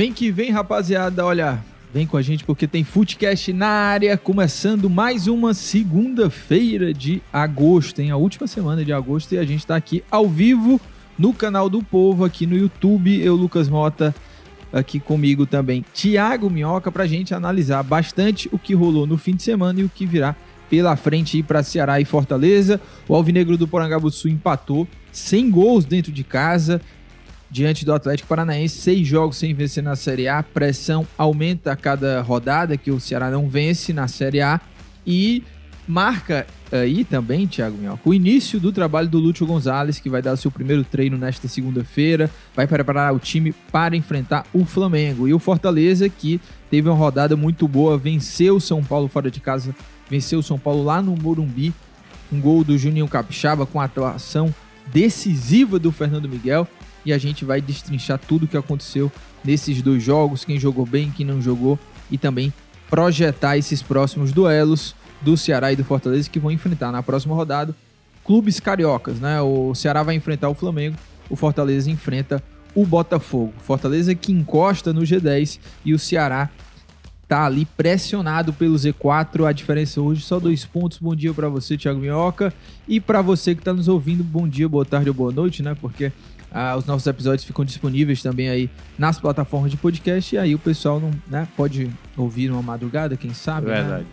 Vem que vem, rapaziada, olha, vem com a gente porque tem Footcast na área, começando mais uma segunda-feira de agosto, em a última semana de agosto, e a gente tá aqui ao vivo no canal do Povo, aqui no YouTube, eu, Lucas Mota, aqui comigo também, Thiago Minhoca, pra gente analisar bastante o que rolou no fim de semana e o que virá pela frente para Ceará e Fortaleza. O Alvinegro do Porangabuçu empatou, sem gols dentro de casa, diante do Atlético Paranaense, seis jogos sem vencer na Série A, pressão aumenta a cada rodada que o Ceará não vence na Série A. E marca aí também, Thiago Minhoca, o início do trabalho do Lúcio Gonzalez, que vai dar o seu primeiro treino nesta segunda-feira, vai preparar o time para enfrentar o Flamengo. E o Fortaleza, que teve uma rodada muito boa, venceu o São Paulo fora de casa, venceu o São Paulo lá no Morumbi, um gol do Juninho Capixaba com a atuação decisiva do Fernando Miguel e a gente vai destrinchar tudo o que aconteceu nesses dois jogos, quem jogou bem, quem não jogou e também projetar esses próximos duelos do Ceará e do Fortaleza que vão enfrentar na próxima rodada clubes cariocas, né? O Ceará vai enfrentar o Flamengo, o Fortaleza enfrenta o Botafogo. Fortaleza que encosta no G10 e o Ceará tá ali pressionado pelo Z4. A diferença hoje só dois pontos. Bom dia para você, Thiago Minhoca, e para você que tá nos ouvindo, bom dia, boa tarde ou boa noite, né? Porque ah, os nossos episódios ficam disponíveis também aí nas plataformas de podcast e aí o pessoal não, né, pode ouvir numa madrugada, quem sabe, né? Verdade.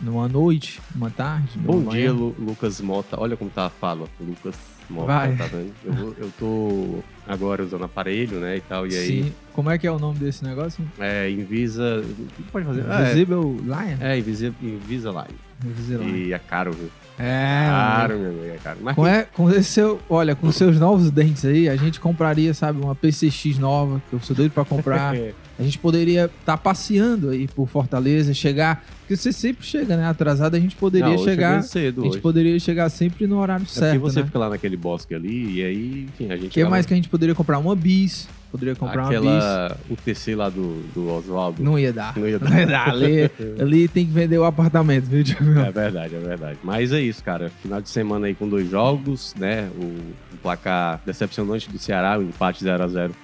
numa noite, uma tarde. Bom numa dia. Lu- Lucas Mota. Olha como tá a fala, Lucas Mota, Vai. tá vendo? Eu, eu tô agora usando aparelho, né, e tal, e aí Sim. Como é que é o nome desse negócio? é Invisa... o que Pode fazer? Ah, Visible Lion? é, é Invisa, Invisalign. Invisalign. E é caro, viu? É, Caro, meu amigo, é caro. Mas Com, é, com esse seu, olha, com seus novos dentes aí, a gente compraria, sabe, uma PCX nova, que eu sou doido pra comprar. A gente poderia estar passeando aí por Fortaleza, chegar. Porque você sempre chega, né? Atrasado, a gente poderia Não, chegar. cedo A gente hoje. poderia chegar sempre no horário É porque certo. você né? fica lá naquele bosque ali, e aí, enfim, a gente... O que mais que a gente poderia comprar? Uma bis. Poderia comprar uma Aquela... O TC lá do, do Oswaldo. bis. Não ia dar. Não ia dar. Não ia dar. Ali, ali tem que vender o apartamento, viu, Thiago? É verdade, é verdade. Mas é isso, cara. Final de semana aí com dois jogos, né? O, o placar decepcionante do Ceará, o empate 0 a 0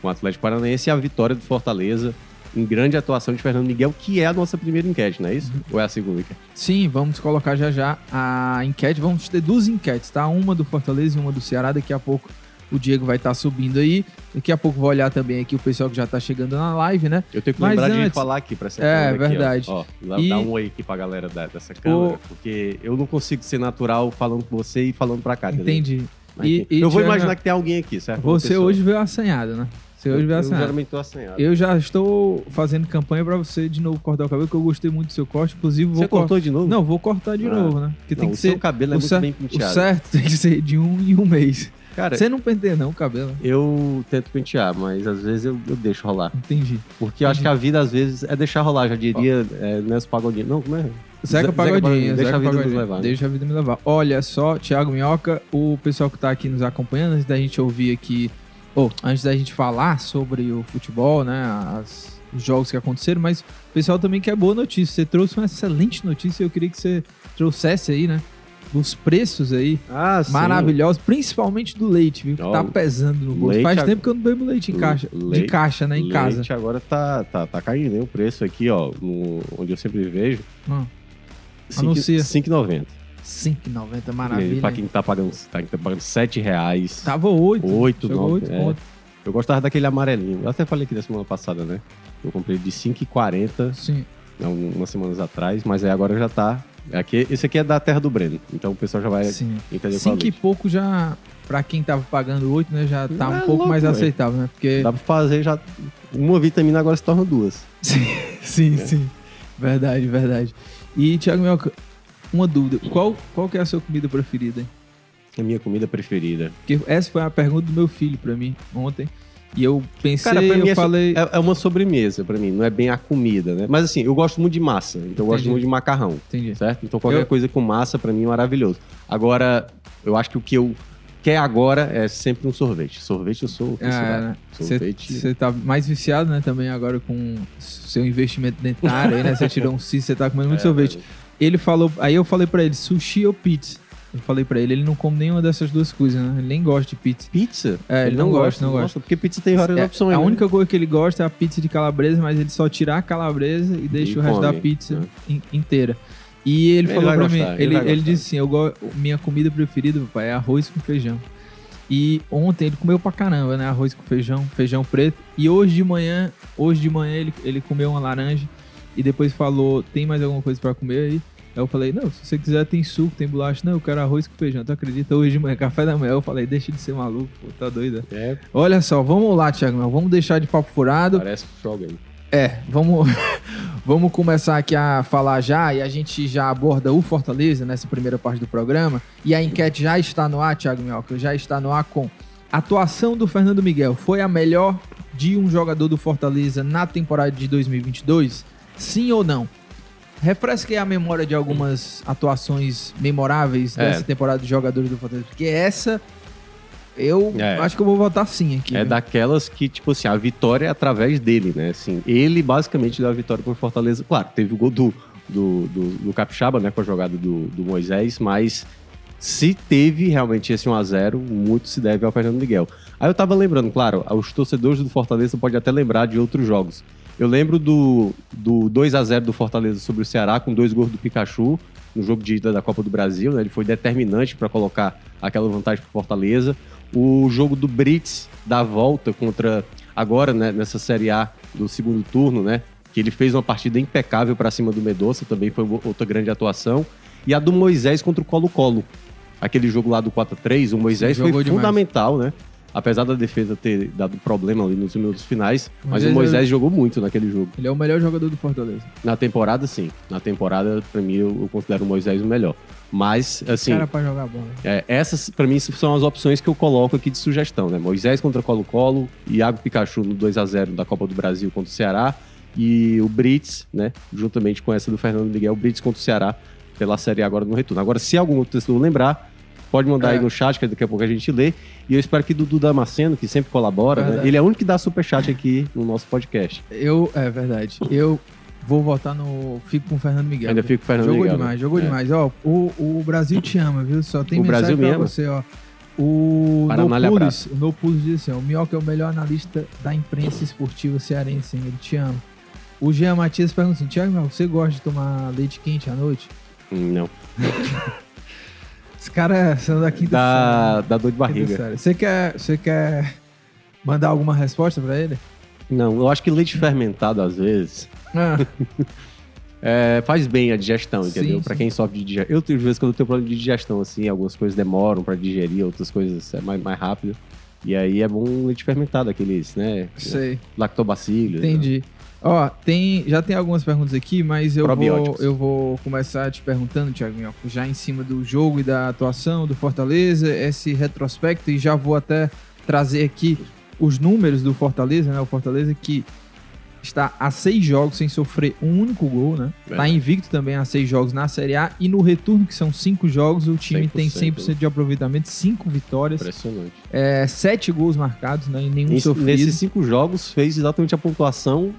com o Atlético Paranaense e a vitória do Fortaleza em grande atuação de Fernando Miguel, que é a nossa primeira enquete, não é isso? Ou é a segunda enquete? Sim, vamos colocar já já a enquete. Vamos ter duas enquetes, tá? Uma do Fortaleza e uma do Ceará. Daqui a pouco o Diego vai estar subindo aí. Daqui a pouco vou olhar também aqui o pessoal que já tá chegando na live, né? Eu tenho que Mas lembrar de antes- falar aqui pra essa É, câmera aqui, verdade. Ó, Ó, dá, E- dá um oi aqui pra galera da- dessa câmera, porque eu não consigo ser natural falando com você e falando pra cá, entendeu? Entendi. E- e, eu vou imaginar que tem alguém aqui, certo? Uma Você pessoa. hoje veio assanhado, né? Você hoje eu, veio eu assanhado. geralmente tô assanhado. Eu já estou fazendo campanha pra você de novo cortar o cabelo, porque eu gostei muito do seu corte. Inclusive, vou Você cor- cortou de novo? Não, vou cortar de Ah. novo, né? Porque Não, tem o que seu ser. cabelo é o muito cer- bem O penteado. certo tem que ser de um em um mês. Cara, Você não penteia, não, o cabelo. Eu tento pentear, mas às vezes eu, eu deixo rolar. Entendi. Porque eu acho que a vida, às vezes, é deixar rolar. Já diria é, Nelson Pagodinho. Não, como é? Zeca Ze- Pagodinho, Deixa a vida Pagodinho. nos levar. né? Deixa a vida me levar. Olha só, Thiago Minhoca, o pessoal que tá aqui nos acompanhando, antes da gente ouvir aqui, ou antes da gente falar sobre o futebol, né, as- os jogos que aconteceram, mas o pessoal também quer boa notícia. Você trouxe uma excelente notícia, eu queria que você trouxesse aí, né, os preços aí, Ah, sim. maravilhosos, principalmente do leite, viu, que Ó, tá pesando no bolso. leite Faz tempo que eu não bebo leite em caixa, de Leite- caixa, né, em Leite casa. agora tá, tá, tá caindo, hein? O preço aqui, ó, no- onde eu sempre vejo. Ah, cinco- Anuncia. 5,90. 5,90, E maravilha. Pra quem tá pagando, tá, tá pagando 7 reais. Tava 8. 8, Chegou 9. 8 é. Eu gostava daquele amarelinho. Eu até falei aqui da semana passada, né? Eu comprei de 5,40 Sim. há um- umas semanas atrás, mas aí agora já tá. Aqui, esse aqui é da terra do Breno. Então o pessoal já vai Sim. entender qual Cinco e pouco já, pra quem tava pagando 8, né, já tá É um pouco louco, mais velho. aceitável, né? Porque. Dá pra fazer já. Uma vitamina agora se torna duas. Sim, sim, É. sim. Verdade, verdade. E, Thiago Melca, uma dúvida. Qual, qual que é a sua comida preferida? A minha comida preferida. Porque essa foi a pergunta do meu filho pra mim ontem. E eu pensei, Cara, eu é, falei. é, uma sobremesa pra mim, não é bem a comida, né? Mas assim, eu gosto muito de massa, então eu gosto Entendi. muito de macarrão, Entendi. certo? Então qualquer Eu- coisa com massa pra mim é maravilhoso. Agora, eu acho que o que eu quero agora é sempre um sorvete. Sorvete eu sou. Ah, Sorvete. Você tá mais viciado, né, também agora com seu investimento dentário aí, né? Você tirou um cis, você tá comendo muito É, sorvete. Ele falou, aí eu falei pra ele, sushi ou pizza? Eu falei pra ele, ele não come nenhuma dessas duas coisas, né? Ele nem gosta de pizza. Pizza? É, ele não gosta, não Nossa, porque pizza tem várias É, opções. a né? única coisa que ele gosta é a pizza de calabresa, mas ele só tira a calabresa e deixa E o resto da pizza né? in- inteira. E ele, Ele falou pra gostar, mim, ele ele, ele disse assim, eu go... minha comida preferida, papai, é arroz com feijão. E ontem ele comeu pra caramba, né? Arroz com feijão, feijão preto. E hoje de manhã, hoje de manhã ele, ele comeu uma laranja e depois falou, tem mais alguma coisa pra comer aí? Aí eu falei, não, se você quiser tem suco, tem bolacha. Não, eu quero arroz com feijão. Tu acredita? Hoje de manhã, café da manhã, eu falei, deixa de ser maluco, pô, tá doido. né? É, Olha só, vamos lá, Thiago, Mel, vamos deixar de papo furado. parece que joga aí. É, vamos, vamos começar aqui a falar já e a gente já aborda o Fortaleza nessa primeira parte do programa. E a enquete já está no ar, Thiago Minhoca, já está no ar com atuação do Fernando Miguel. Foi a melhor de um jogador do Fortaleza na temporada de 2022? Sim ou não? Refresque a memória de algumas atuações memoráveis É. dessa temporada de jogadores do Fortaleza, porque essa eu É. acho que eu vou votar sim aqui. É viu? daquelas que, tipo assim, a vitória é através dele, né? Assim, ele basicamente deu a vitória pro Fortaleza. Claro, teve o gol do, do, do, do Capixaba, né? Com a jogada do, do Moisés, mas se teve realmente esse 1x0, muito se deve ao Fernando Miguel. Aí eu tava lembrando, claro, os torcedores do Fortaleza podem até lembrar de outros jogos. Eu lembro do, do 2 a 0 do Fortaleza sobre o Ceará, com dois gols do Pikachu, no jogo de ida da Copa do Brasil, né? Ele foi determinante para colocar aquela vantagem pro Fortaleza. O jogo do Brits da volta contra agora, né, nessa Série A do segundo turno, né? Que ele fez uma partida impecável para cima do Medoça, também foi outra grande atuação. E a do Moisés contra o Colo-Colo. Aquele jogo lá do 4 a 3 o Moisés Sim, foi demais. fundamental, né? Apesar da defesa ter dado problema ali nos minutos finais, mas Moisés o Moisés é- jogou muito naquele jogo. Ele é o melhor jogador do Fortaleza. Na temporada, sim. Na temporada, pra mim, eu, considero o Moisés o melhor. Mas, assim, Cara pra jogar bola. é, essas, pra mim, são as opções que eu coloco aqui de sugestão, né? Moisés contra Colo-Colo, Iago Pikachu no 2 a 0 da Copa do Brasil contra o Ceará e o Brits, né? Juntamente com essa do Fernando Miguel, o Brits contra o Ceará pela Série A agora no retorno. Agora, se algum outro torcedor lembrar, pode mandar É. aí no chat, que daqui a pouco a gente lê. E eu espero que Dudu Damasceno, que sempre colabora, né? Ele é o único que dá superchat aqui no nosso podcast. Eu, é verdade. Eu vou votar no. Fico com o Fernando Miguel. Ainda fico com o Fernando jogou Miguel, demais, né? jogou É. demais. Ó, o, o Brasil te ama, viu? Só tem O mensagem Brasil pra você, ó. O Nopulis, o Nopulis diz assim: o Minhoca é o melhor analista da imprensa esportiva cearense, hein? ele te ama. O Jean Matias pergunta assim: Tiago, você gosta de tomar leite quente à noite? Hum, Não. Esse cara são da quinta Dá, dá dor de série. Barriga. série. Você quer, você quer mandar alguma resposta pra ele? Não, eu acho que leite fermentado, às vezes, Ah, É, faz bem a digestão, entendeu? Sim. quem sofre de digestão. Eu, às vezes, quando eu tenho problema de digestão, assim, algumas coisas demoram pra digerir, outras coisas é mais, mais rápido. E aí é bom leite fermentado, aqueles, né? sei. Lactobacillus. Entendi. Ó, tem, já tem algumas perguntas aqui, mas eu vou, eu vou começar te perguntando, Thiago Minhoca, já em cima do jogo e da atuação do Fortaleza, esse retrospecto, e já vou até trazer aqui os números do Fortaleza, né? O Fortaleza que está a seis jogos sem sofrer um único gol, né? Tá Verdade. invicto também a seis jogos na Série A, e no retorno, que são cinco jogos, o time tem 100%, 100% de aproveitamento, cinco vitórias, Impressionante. é, sete gols marcados, né? E nenhum Nesse- sofrido. nesses cinco jogos, fez exatamente a pontuação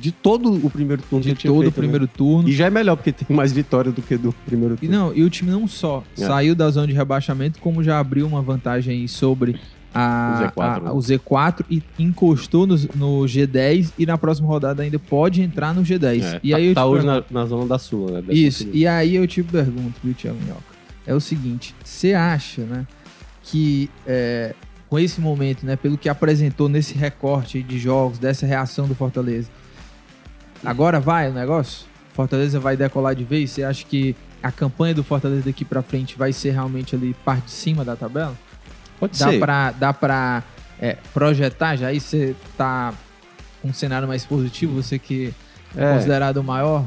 de todo o primeiro turno de todo o feito, né? primeiro turno. E já é melhor, porque tem mais vitória do que do primeiro E turno. não, e o time não só É. saiu da zona de rebaixamento, como já abriu uma vantagem aí sobre a, O Z4, a- né? o Z4 e encostou no, no G10 e na próxima rodada ainda pode entrar no G10. É, e tá, aí eu tá te hoje pergunto- na, na zona da Sul, né? Isso, e aí eu te pergunto, viu, Thiago Minhoca? É o seguinte, você acha, né, que é, com esse momento, né, pelo que apresentou nesse recorte de jogos, dessa reação do Fortaleza, agora vai o negócio? Fortaleza vai decolar de vez? Você acha que a campanha do Fortaleza daqui pra frente vai ser realmente ali parte de cima da tabela? Pode Dá ser. pra, dá pra é, projetar já? Aí você tá com um cenário mais positivo, você que é, É. considerado o maior,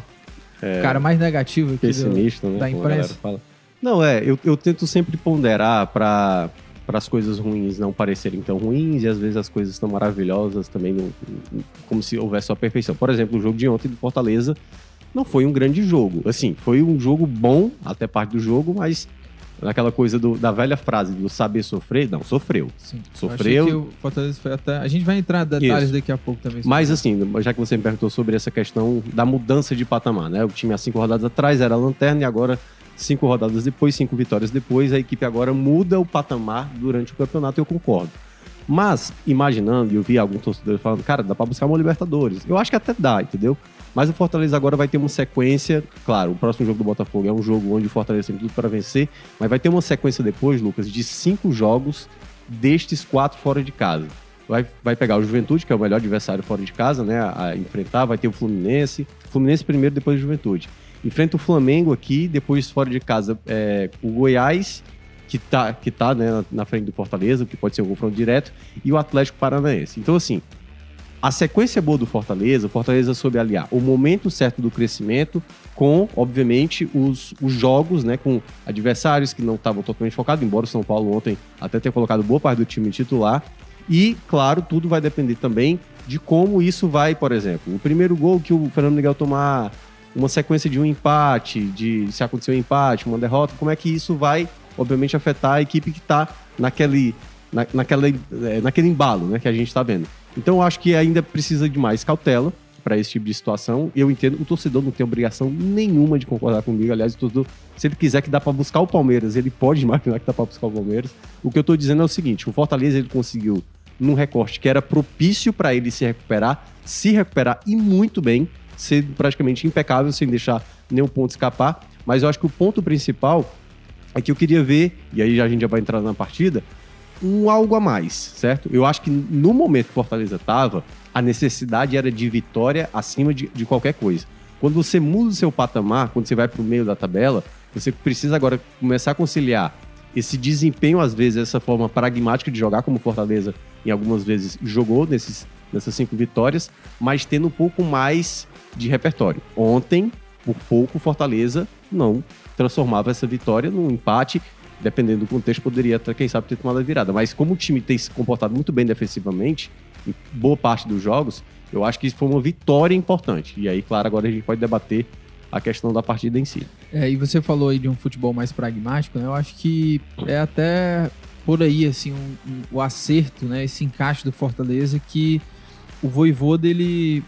É. cara mais negativo aqui do, pessimista, né? da imprensa. fala. Não, é, eu, eu tento sempre ponderar para para as coisas ruins não parecerem tão ruins e às vezes as coisas tão maravilhosas também, não, como se houvesse a perfeição. Por exemplo, o jogo de ontem do Fortaleza não foi um grande jogo. Assim, foi um jogo bom até parte do jogo, mas naquela coisa do, da velha frase do saber sofrer, não, sofreu. Sim. Sofreu. Eu que o Fortaleza foi até. A gente vai entrar em detalhes Isso. daqui a pouco também. Mas assim, já que você me perguntou sobre essa questão da mudança de patamar, né? O time há cinco rodadas atrás era a lanterna e agora, cinco rodadas depois, cinco vitórias depois, a equipe agora muda o patamar durante o campeonato, eu concordo. Mas, imaginando, e eu vi alguns torcedores falando, cara, dá pra buscar uma Libertadores. Eu acho que até dá, entendeu? Mas o Fortaleza agora vai ter uma sequência. Claro, o próximo jogo do Botafogo é um jogo onde o Fortaleza tem tudo para vencer, mas vai ter uma sequência depois, Lucas, de cinco jogos destes quatro fora de casa. Vai, vai pegar o Juventude, que é o melhor adversário fora de casa, né? A, enfrentar, vai ter o Fluminense. Fluminense primeiro, depois o Juventude. Enfrenta o Flamengo aqui, depois fora de casa é, o Goiás, que tá, que tá né, na- na frente do Fortaleza, que pode ser um confronto direto, e o Atlético Paranaense. Então, assim, a sequência boa do Fortaleza, o Fortaleza soube aliar o momento certo do crescimento com, obviamente, os, os jogos, né, com adversários que não estavam totalmente focados, embora o São Paulo ontem até tenha colocado boa parte do time titular. E, claro, tudo vai depender também de como isso vai, por exemplo. O primeiro gol que o Fernando Miguel tomar, uma sequência de um empate, de se acontecer um empate, uma derrota, como é que isso vai, obviamente, afetar a equipe que está naquele, na, naquela, eh, naquele embalo né, que a gente está vendo. Então, eu acho que ainda precisa de mais cautela para esse tipo de situação. Eu entendo, o torcedor não tem obrigação nenhuma de concordar comigo. Aliás, o torcedor, se ele quiser que dá para buscar o Palmeiras, ele pode imaginar que dá para buscar o Palmeiras. O que eu tô dizendo é o seguinte: o Fortaleza ele conseguiu num recorte que era propício para ele se recuperar, se recuperar e muito bem, ser praticamente impecável, sem deixar nenhum ponto escapar. Mas eu acho que o ponto principal é que eu queria ver, e aí a gente já vai entrar na partida, um algo a mais, certo? Eu acho que no momento que Fortaleza estava, a necessidade era de vitória acima de, de qualquer coisa. Quando você muda o seu patamar, quando você vai para o meio da tabela, você precisa agora começar a conciliar esse desempenho, às vezes, essa forma pragmática de jogar, como Fortaleza em algumas vezes jogou nesses, nessas cinco vitórias, mas tendo um pouco mais de repertório. Ontem, por pouco, Fortaleza não transformava essa vitória num empate dependendo do contexto, poderia quem sabe, ter tomado a virada. Mas como o time tem se comportado muito bem defensivamente, em boa parte dos jogos, eu acho que isso foi uma vitória importante. E aí, claro, agora a gente pode debater a questão da partida em si. É, e você falou aí de um futebol mais pragmático, né? Eu acho que é até por aí, assim, um- um- o acerto, né? Esse encaixe do Fortaleza que o Voivoda, ele...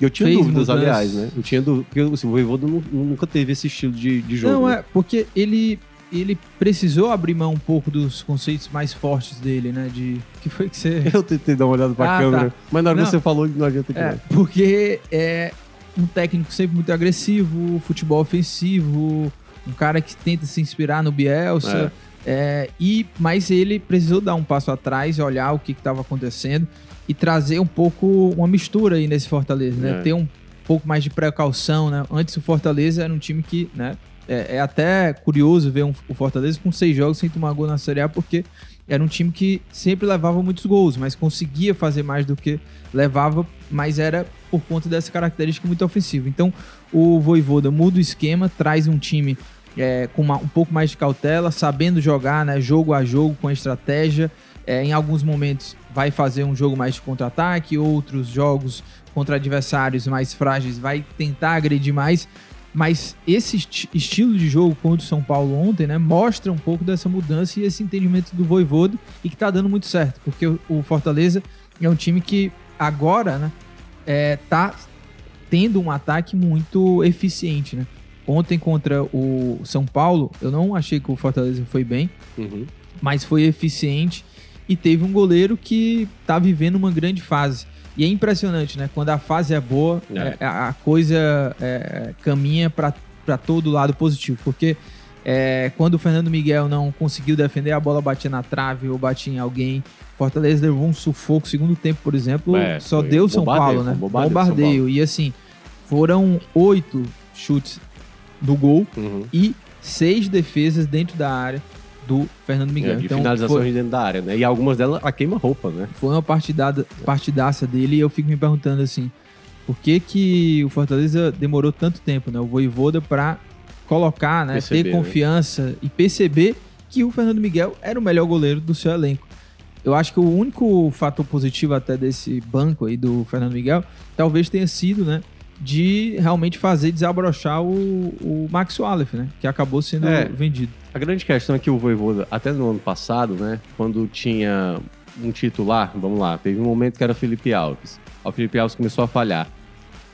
Eu tinha dúvidas, mudanças. aliás, né? Eu tinha dúvidas, porque assim, o Voivoda nu- nunca teve esse estilo de, de jogo. Não, né? é, porque ele, ele precisou abrir mão um pouco dos conceitos mais fortes dele, né? De... que foi que você... Eu tentei dar uma olhada pra Ah, câmera, tá. mas na hora Não. que você falou, não adianta que É, não. porque é um técnico sempre muito agressivo, futebol ofensivo, um cara que tenta se inspirar no Bielsa. é, e Mas ele precisou dar um passo atrás, olhar o que estava acontecendo e trazer um pouco uma mistura aí nesse Fortaleza, né? É. Ter um pouco mais de precaução, né? Antes o Fortaleza era um time que, né? É, é até curioso ver um- o Fortaleza com seis jogos sem tomar gol na Série A, porque era um time que sempre levava muitos gols, mas conseguia fazer mais do que levava, mas era por conta dessa característica muito ofensiva. Então, o Voivoda muda o esquema, traz um time é, com uma- um pouco mais de cautela, sabendo jogar, né, jogo a jogo, com estratégia. É, em alguns momentos vai fazer um jogo mais de contra-ataque, outros jogos contra adversários mais frágeis vai tentar agredir mais. Mas esse esti- estilo de jogo contra o São Paulo ontem, né, mostra um pouco dessa mudança e esse entendimento do Voivoda e que tá dando muito certo, porque o- o Fortaleza é um time que agora, né, é, tá tendo um ataque muito eficiente, né? Ontem contra o São Paulo, eu não achei que o Fortaleza foi bem, Uhum. mas foi eficiente e teve um goleiro que tá vivendo uma grande fase. E é impressionante, né? Quando a fase é boa, É. é, a coisa é, caminha para todo lado positivo. Porque é, quando o Fernando Miguel não conseguiu defender, a bola batia na trave ou batia em alguém. Fortaleza levou um sufoco. Segundo tempo, por exemplo, É, só deu São Paulo, né? bombardeio Bombardeio. E assim, foram oito chutes do gol Uhum. e seis defesas dentro da área do Fernando Miguel. É, de então, finalizações foi, dentro da área, né? E algumas delas a queima-roupa, né? foi uma partidada, partidaça dele e eu fico me perguntando assim, por que que o Fortaleza demorou tanto tempo, né? O Voivoda pra colocar, né, Perceber, ter né? confiança e perceber que o Fernando Miguel era o melhor goleiro do seu elenco. Eu acho que o único fator positivo até desse banco aí do Fernando Miguel talvez tenha sido, né, de realmente fazer desabrochar o, o Max Wallace, né, que acabou sendo É. vendido. A grande questão é que o Voivoda, até no ano passado, né, quando tinha um titular, vamos lá, teve um momento que era o Felipe Alves. O Felipe Alves começou a falhar.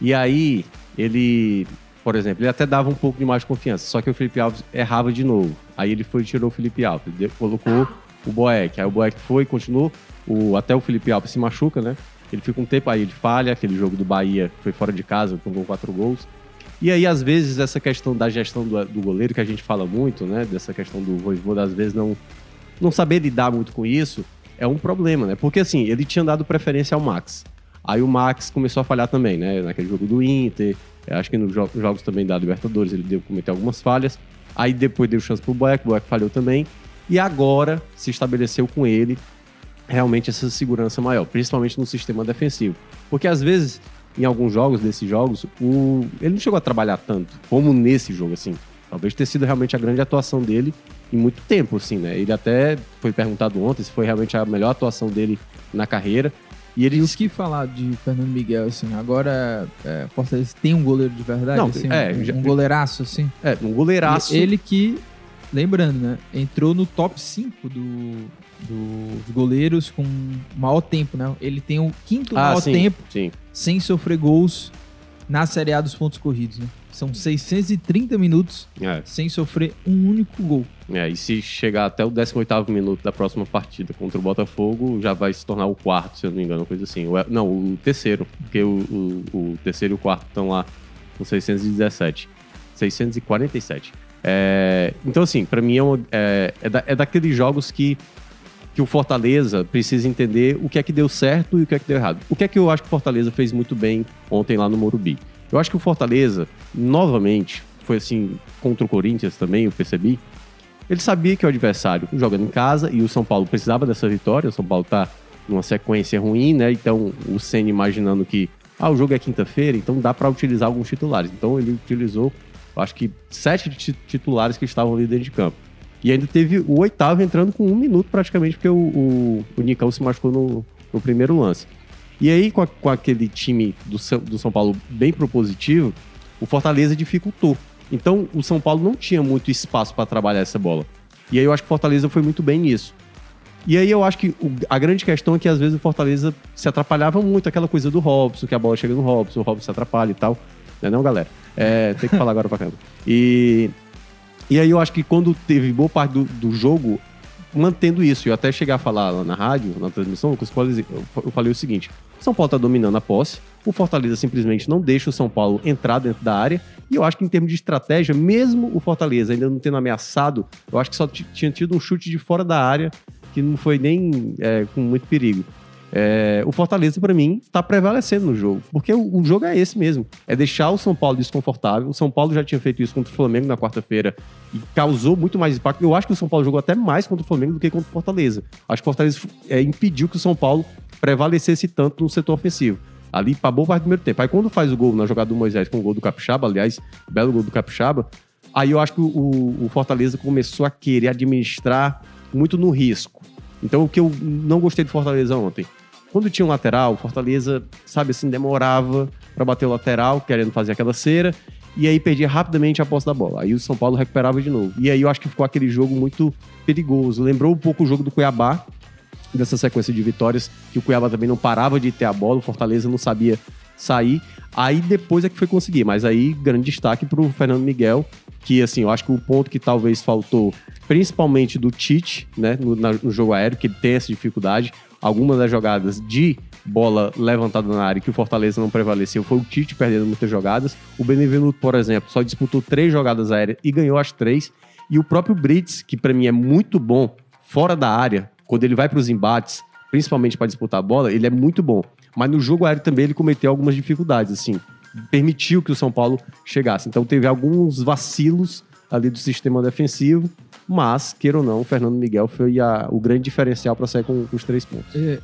E aí, ele, por exemplo, ele até dava um pouco de mais confiança, só que o Felipe Alves errava de novo. Aí ele foi e tirou o Felipe Alves, colocou o Boeck. Aí o Boeck foi e continuou, o, até o Felipe Alves se machuca, né? Ele fica um tempo aí, ele falha, aquele jogo do Bahia foi fora de casa, tomou quatro gols. E aí, às vezes, essa questão da gestão do, do goleiro, que a gente fala muito, né? Dessa questão do Voivoda, às vezes, não, não saber lidar muito com isso, é um problema, né? Porque, assim, ele tinha dado preferência ao Max. Aí o Max começou a falhar também, né? Naquele jogo do Inter, eu acho que nos jo- jogos também da Libertadores ele deu cometeu algumas falhas. Aí depois deu chance pro Boeck, o Boeck falhou também. E agora se estabeleceu com ele realmente essa segurança maior, principalmente no sistema defensivo. Porque às vezes, em alguns jogos, desses jogos, o... ele não chegou a trabalhar tanto como nesse jogo, assim. Talvez tenha sido realmente a grande atuação dele em muito tempo, assim, né? Ele até foi perguntado ontem se foi realmente a melhor atuação dele na carreira. E ele Isso que falar de Fernando Miguel, assim, agora é, Fortaleza tem um goleiro de verdade, Não, assim, é, um, já- um goleiraço, assim. é um goleiraço. E Ele que, lembrando, né, entrou no top 5 do, do- dos goleiros com maior tempo, né? Ele tem o quinto ah, maior sim, tempo sim. sem sofrer gols na Série A dos pontos corridos, né? São 630 minutos É. sem sofrer um único gol. É, e se chegar até o 18º minuto da próxima partida contra o Botafogo, já vai se tornar o quarto, se eu não me engano, uma coisa assim. O- Não, o terceiro, porque o, o- o terceiro e o quarto estão lá com 617. 647. É, então, assim, pra mim é, é, é, da- é daqueles jogos que, que o Fortaleza precisa entender o que é que deu certo e o que é que deu errado. O que é que eu acho que o Fortaleza fez muito bem ontem lá no Morumbi? Eu acho que o Fortaleza, novamente, foi assim, contra o Corinthians também, eu percebi, ele sabia que o adversário jogando em casa e o São Paulo precisava dessa vitória. O São Paulo tá numa sequência ruim, né? Então o Senna imaginando que ah, o jogo é quinta-feira, então dá para utilizar alguns titulares. Então ele utilizou, acho que sete ti- titulares que estavam ali dentro de campo. E ainda teve o oitavo entrando com um minuto praticamente, porque o, o, o Nicão se machucou no, no primeiro lance. E aí, com, a- com aquele time do, São- do São Paulo bem propositivo, o Fortaleza dificultou. Então, o São Paulo não tinha muito espaço para trabalhar essa bola. E aí eu acho que o Fortaleza foi muito bem nisso. E aí eu acho que o- a grande questão é que às vezes o Fortaleza se atrapalhava muito, aquela coisa do Robson, que a bola chega no Robson, o Robson se atrapalha e tal. É não, galera? É, tem que falar agora pra caramba. E, e aí eu acho que quando teve boa parte do, do jogo, mantendo isso, eu até chegar a falar lá na rádio, na transmissão, eu falei o seguinte: São Paulo tá dominando a posse, o Fortaleza simplesmente não deixa o São Paulo entrar dentro da área, e eu acho que em termos de estratégia, mesmo o Fortaleza ainda não tendo ameaçado, eu acho que só tinha tido um chute de fora da área, que não foi nem é, com muito perigo. É, o Fortaleza, pra mim, tá prevalecendo no jogo. Porque o, o jogo é esse mesmo. É deixar o São Paulo desconfortável. O São Paulo já tinha feito isso contra o Flamengo na quarta-feira e causou muito mais impacto. Eu acho que o São Paulo jogou até mais contra o Flamengo do que contra o Fortaleza. Acho que o Fortaleza é, impediu que o São Paulo prevalecesse tanto no setor ofensivo. Ali, pra boa parte do primeiro tempo. Aí quando faz o gol na jogada do Moisés com o gol do Capixaba, aliás, belo gol do Capixaba, aí eu acho que o, o Fortaleza começou a querer administrar muito no risco. Então, o que eu não gostei do Fortaleza ontem, quando tinha um lateral, o Fortaleza, sabe assim, demorava para bater o lateral, querendo fazer aquela cera, e aí perdia rapidamente a posse da bola. Aí o São Paulo recuperava de novo. E aí eu acho que ficou aquele jogo muito perigoso. Lembrou um pouco o jogo do Cuiabá, dessa sequência de vitórias, que o Cuiabá também não parava de ter a bola, o Fortaleza não sabia sair. Aí depois é que foi conseguir, mas aí grande destaque pro Fernando Miguel, que assim, eu acho que o ponto que talvez faltou, principalmente do Tite, né, no, na- no jogo aéreo, que ele tem essa dificuldade, algumas das jogadas de bola levantada na área que o Fortaleza não prevaleceu, foi o Tite perdendo muitas jogadas. O Benevenuto, por exemplo, só disputou três jogadas aéreas e ganhou as três. E o próprio Brits, que pra mim é muito bom fora da área, quando ele vai para os embates, principalmente para disputar a bola, ele é muito bom. Mas no jogo aéreo também ele cometeu algumas dificuldades, assim. Permitiu que o São Paulo chegasse. Então teve alguns vacilos ali do sistema defensivo, mas, queira ou não, o Fernando Miguel foi a- o grande diferencial para sair com, com os três pontos. É,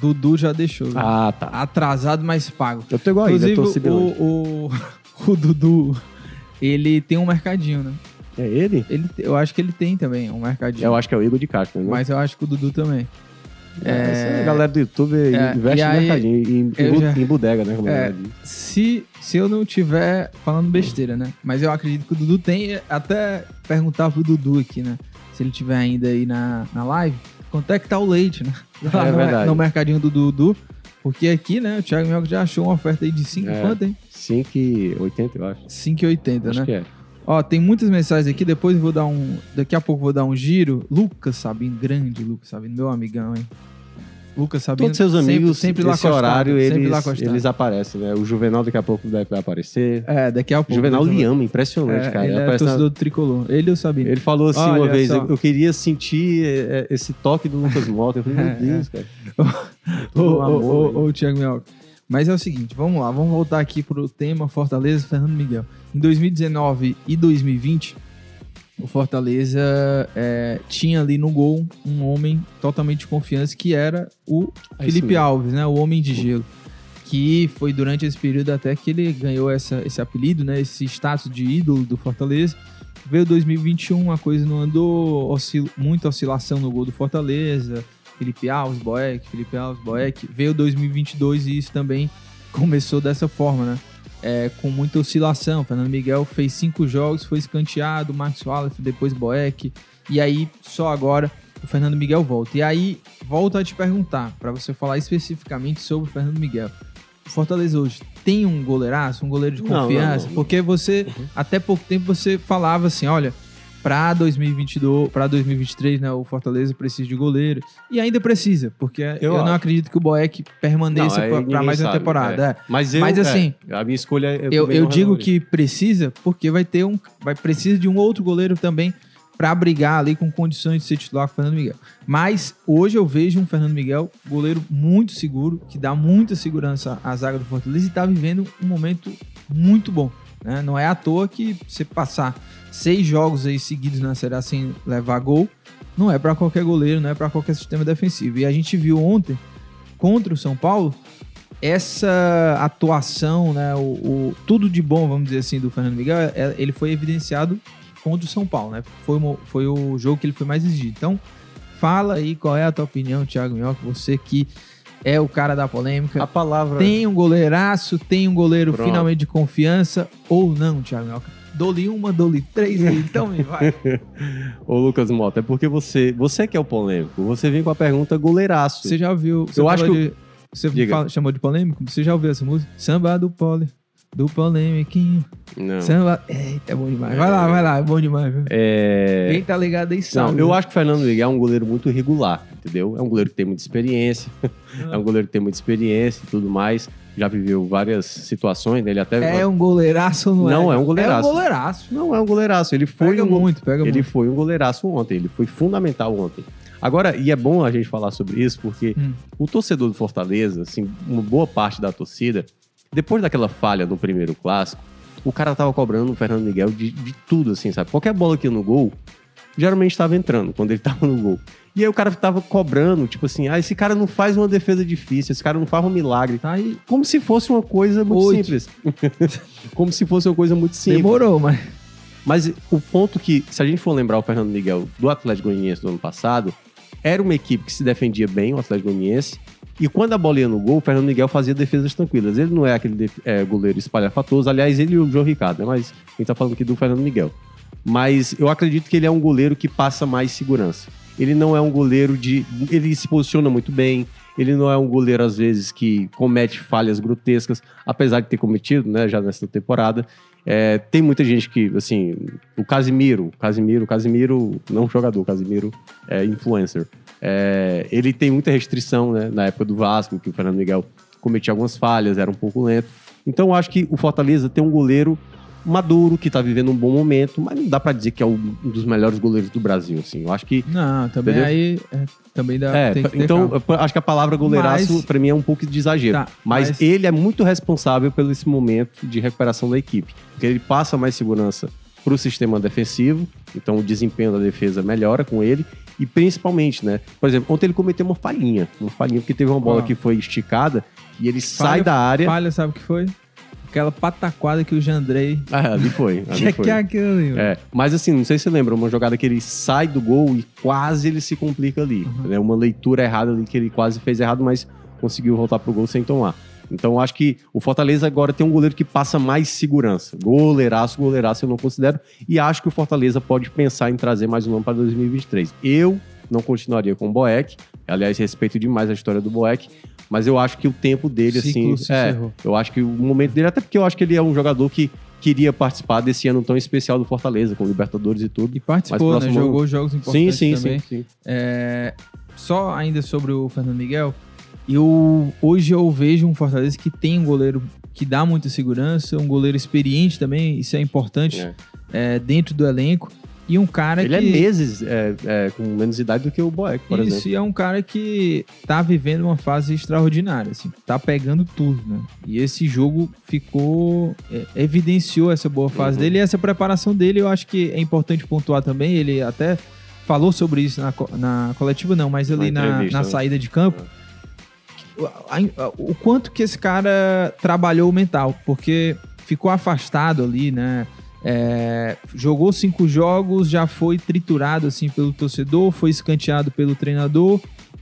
Dudu já deixou. Ah, tá. Atrasado, mas pago. Eu tô igual aí? Inclusive, Tô Sibelândia. o, o, o Dudu ele tem um mercadinho, né? É ele? Ele, eu acho que ele tem também um mercadinho. Eu acho que é o Igor de Castro, né? Mas eu acho que o Dudu também. É, essa galera do YouTube É, investe no aí, mercadinho, em, em, já- em bodega, né? Como É. Se, se eu não tiver falando besteira, né? Mas eu acredito que o Dudu tem. Até perguntar pro Dudu aqui, né? Se ele tiver ainda aí na, na live, quanto é que tá o leite, né? Lá É no, verdade. no mercadinho do Dudu. Porque aqui, né, o Thiago Mioca já achou uma oferta aí de 5 É. quanto, hein? 5,80 eu acho. 5,80, Acho né? que é. Ó, tem muitas mensagens aqui, depois vou dar um. Daqui a pouco vou dar um giro. Lucas Sabino, grande Lucas Sabino, meu amigão, hein? Lucas Sabino. Todos seus sempre- amigos, sempre, lá nesse horário, sempre eles, lá eles aparecem, né? O Juvenal daqui a pouco deve aparecer. É, daqui a O pouco. Juvenal ele lhe ama, impressionante, É, cara. ele é Parece uma- torcedor do tricolor. Ele e o Sabino. Ele falou assim Olha uma vez, só. eu, queria sentir é, é, esse toque do Lucas Mota. Eu falei, É, meu Deus, cara. Ô, Todo ô, ô, ô, Thiago Mioca. Mas é o seguinte, vamos lá, vamos voltar aqui pro tema Fortaleza Fernando Miguel. Em 2019 e 2020, o Fortaleza é, tinha ali no gol um homem totalmente de confiança que era o É Felipe. Alves, né? O homem de gelo. Que foi durante esse período até que ele ganhou essa, esse apelido, né? Esse status de ídolo do Fortaleza. Veio 2021, a coisa não andou, oscil, muita oscilação no gol do Fortaleza. Felipe Alves, Boeck, Felipe Alves, Boeck. Veio 2022 e isso também começou dessa forma, né? É, com muita oscilação. Fernando Miguel fez cinco jogos, foi escanteado, Max Wallace, depois Boeck. E aí, só agora, o Fernando Miguel volta. E aí, volto a te perguntar, para você falar especificamente sobre o Fernando Miguel. O Fortaleza hoje tem um goleiraço, um goleiro de Não, confiança? não, não. Porque você, até pouco tempo, você falava assim, olha, para 2022, para 2023, né, o Fortaleza precisa de goleiro e ainda precisa, porque eu, não acho. acredito que o Boeck permaneça para mais uma sabe, temporada. é. é. Mas, eu, Mas, é, assim, a minha escolha é Eu, eu não digo que precisa porque vai ter um, vai precisa de um outro goleiro também para brigar ali com condições de ser titular com o Fernando Miguel. Mas hoje eu vejo um Fernando Miguel, goleiro muito seguro, que dá muita segurança à zaga do Fortaleza e está vivendo um momento muito bom. né? Não é à toa que você passar seis jogos aí seguidos na Série A sem levar gol, não é para qualquer goleiro, não é para qualquer sistema defensivo. E a gente viu ontem contra o São Paulo essa atuação, né, o, o- tudo de bom, vamos dizer assim, do Fernando Miguel, é- ele foi evidenciado contra o São Paulo, né? Foi, uma- foi o jogo que ele foi mais exigido. Então, fala aí qual é a tua opinião, Thiago Minhoca, você que é o cara da polêmica. A palavra... Tem um goleiraço, tem um goleiro Pronto. finalmente de confiança ou não, Thiago Minhoca? Dou-lhe uma, dou-lhe três, então me vai. Ô, Lucas Mota, é porque você, você que é o polêmico. Você vem com a pergunta goleiraço. Você já ouviu? Você Eu acho que de- Você fala- chamou de polêmico? Você já ouviu essa música? Samba do pole, do polêmiquinho. Não. Samba. Eita, é bom demais. Vai lá, vai lá, é bom demais. Viu? É... Quem tá ligado aí Não, sabe. eu né? acho que o Fernando Miguel é um goleiro muito irregular, entendeu? É um goleiro que tem muita experiência, é um goleiro que tem muita experiência e tudo mais. Já viveu várias situações, né? Ele até... É um goleiraço ou não é? Não, é um goleiraço. É um goleiraço. Não é um goleiraço, ele foi Pega um... muito, pega Ele muito. foi um goleiraço ontem, ele foi fundamental ontem. Agora, e é bom a gente falar sobre isso, porque Hum. o torcedor do Fortaleza, assim, uma boa parte da torcida, depois daquela falha no primeiro clássico, o cara tava cobrando o Fernando Miguel de, de tudo, assim, sabe? Qualquer bola que ia no gol, geralmente estava entrando quando ele tava no gol. E aí o cara tava cobrando, tipo assim, ah, esse cara não faz uma defesa difícil, esse cara não faz um milagre. Tá aí. Como se fosse uma coisa muito Oito. simples. Como se fosse uma coisa muito simples. Demorou, mas. Mas o ponto que, se a gente for lembrar o Fernando Miguel do Atlético Goianiense do ano passado, era uma equipe que se defendia bem, o Atlético Goianiense, e quando a bola ia no gol, o Fernando Miguel fazia defesas tranquilas. Ele não é aquele é, goleiro espalhafatoso, aliás, ele e o João Ricardo, né? Mas a gente tá falando aqui do Fernando Miguel. Mas eu acredito que ele é um goleiro que passa mais segurança. Ele não é um goleiro de. Ele se posiciona muito bem. Ele não é um goleiro, às vezes, que comete falhas grotescas, apesar de ter cometido, né, já nessa temporada. É, tem muita gente que, assim, o Casimiro, Casimiro, Casimiro, não jogador, Casimiro é influencer. É, ele tem muita restrição, né, na época do Vasco, que o Fernando Miguel cometia algumas falhas, era um pouco lento. Então eu acho que o Fortaleza tem um goleiro maduro, que tá vivendo um bom momento, mas não dá pra dizer que é um dos melhores goleiros do Brasil, assim. Eu acho que Não, também Entendeu? aí. é, também dá. é, então acho que a palavra goleiraço Mas- pra mim é um pouco de exagero. Tá, mas, mas- ele é muito responsável pelo esse momento de recuperação da equipe, porque ele passa mais segurança pro sistema defensivo, então o desempenho da defesa melhora com ele e principalmente, né? Por exemplo, ontem ele cometeu uma falhinha, uma falhinha porque teve uma bola Qual? que foi esticada e ele sai Falha- da área. Falha, sabe o que foi? Aquela pataquada que o Jandrei. Ah, ali foi. Ali foi. que é aquilo ali? É, mas assim, não sei se você lembra, uma jogada que ele sai do gol e quase ele se complica ali. Uhum. né? Uma leitura errada ali que ele quase fez errado, mas conseguiu voltar pro gol sem tomar. Então eu acho que o Fortaleza agora tem um goleiro que passa mais segurança. Goleiraço, goleiraço eu não considero. E acho que o Fortaleza pode pensar em trazer mais um nome para 2023. Eu não continuaria com o Boeck. Aliás, respeito demais a história do Boeck. Mas eu acho que o tempo dele, Ciclo assim. é, encerrou. eu acho que o momento dele, até porque eu acho que ele é um jogador que queria participar desse ano tão especial do Fortaleza, com Libertadores e tudo. E participou, né? próximo- Jogou jogos Sim, importantes sim, também. sim, sim. É, só ainda sobre o Fernando Miguel, eu hoje eu vejo um Fortaleza que tem um goleiro que dá muita segurança, um goleiro experiente também, isso é importante É. é, dentro do elenco. E um cara Ele que. é meses é, é, com menos idade do que o Boeck, por Isso, exemplo. e é um cara que tá vivendo uma fase extraordinária, assim, tá pegando tudo, né? E esse jogo ficou. é, evidenciou essa boa fase Uhum. dele e essa preparação dele, eu acho que é importante pontuar também. Ele até falou sobre isso na, na coletiva, não, mas ali Na na, na né? saída de campo. O- o quanto que esse cara trabalhou o mental, porque ficou afastado ali, né? É, jogou cinco jogos, já foi triturado assim pelo torcedor, foi escanteado pelo treinador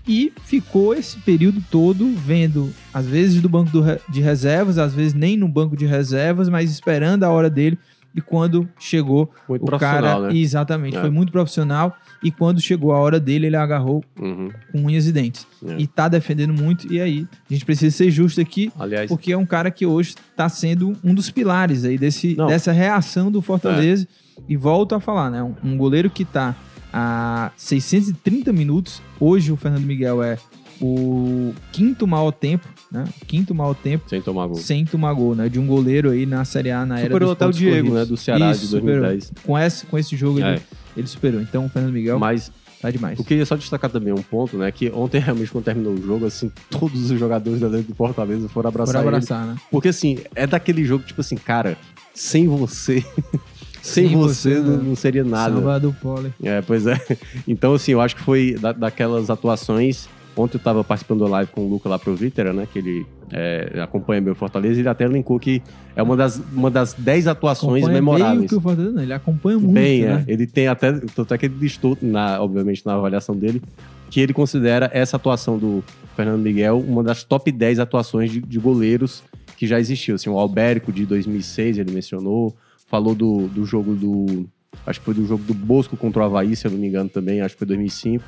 e ficou esse período todo vendo, às vezes do banco do de reservas, às vezes nem no banco de reservas, mas esperando a hora dele. E quando chegou Muito o cara, né? exatamente, É. foi muito profissional. E quando chegou a hora dele, ele agarrou Uhum. com unhas e dentes. É. E tá defendendo muito. E aí, a gente precisa ser justo aqui, Aliás, porque é um cara que hoje tá sendo um dos pilares aí desse, Não. dessa reação do Fortaleza. E volto a falar, né? Um, um goleiro que tá a 630 minutos. Hoje o Fernando Miguel é o quinto maior tempo, né? Quinto maior tempo sem tomar gol. sem tomar gol, né? De um goleiro aí na Série A na era Superou dos até o Diego, corridos. né? Do Ceará Isso, de superou. 2010. Com esse, com esse jogo ele, É. ele superou. Então o Fernando Miguel Mas tá demais. eu queria só destacar também um ponto, né? Que ontem, realmente, quando terminou o jogo, assim, todos os jogadores da dentro do Fortaleza foram abraçar ele. abraçar, né? Porque, assim, é daquele jogo, tipo assim, cara, sem você... sem, Sem você, você, não, né? não seria nada. Samba do Pole. É, pois é. Então, assim, eu acho que foi da- daquelas atuações. Ontem eu tava participando da live com o Luca lá pro Vítera, né? Que ele é, acompanha meu Fortaleza e ele até elencou que é uma das, uma das 10 atuações Acompanha memoráveis. meio que o Fortaleza, não, ele acompanha muito, Bem, né? é. Ele tem até. Tanto é que ele listou, na, obviamente, na avaliação dele, que ele considera essa atuação do Fernando Miguel uma das top 10 atuações de, de goleiros que já existiu. Assim, o Albérico de 2006, ele mencionou. Falou do, do jogo do. Acho que foi do jogo do Bosco contra o Havaí, se eu não me engano, também. Acho que foi 2005.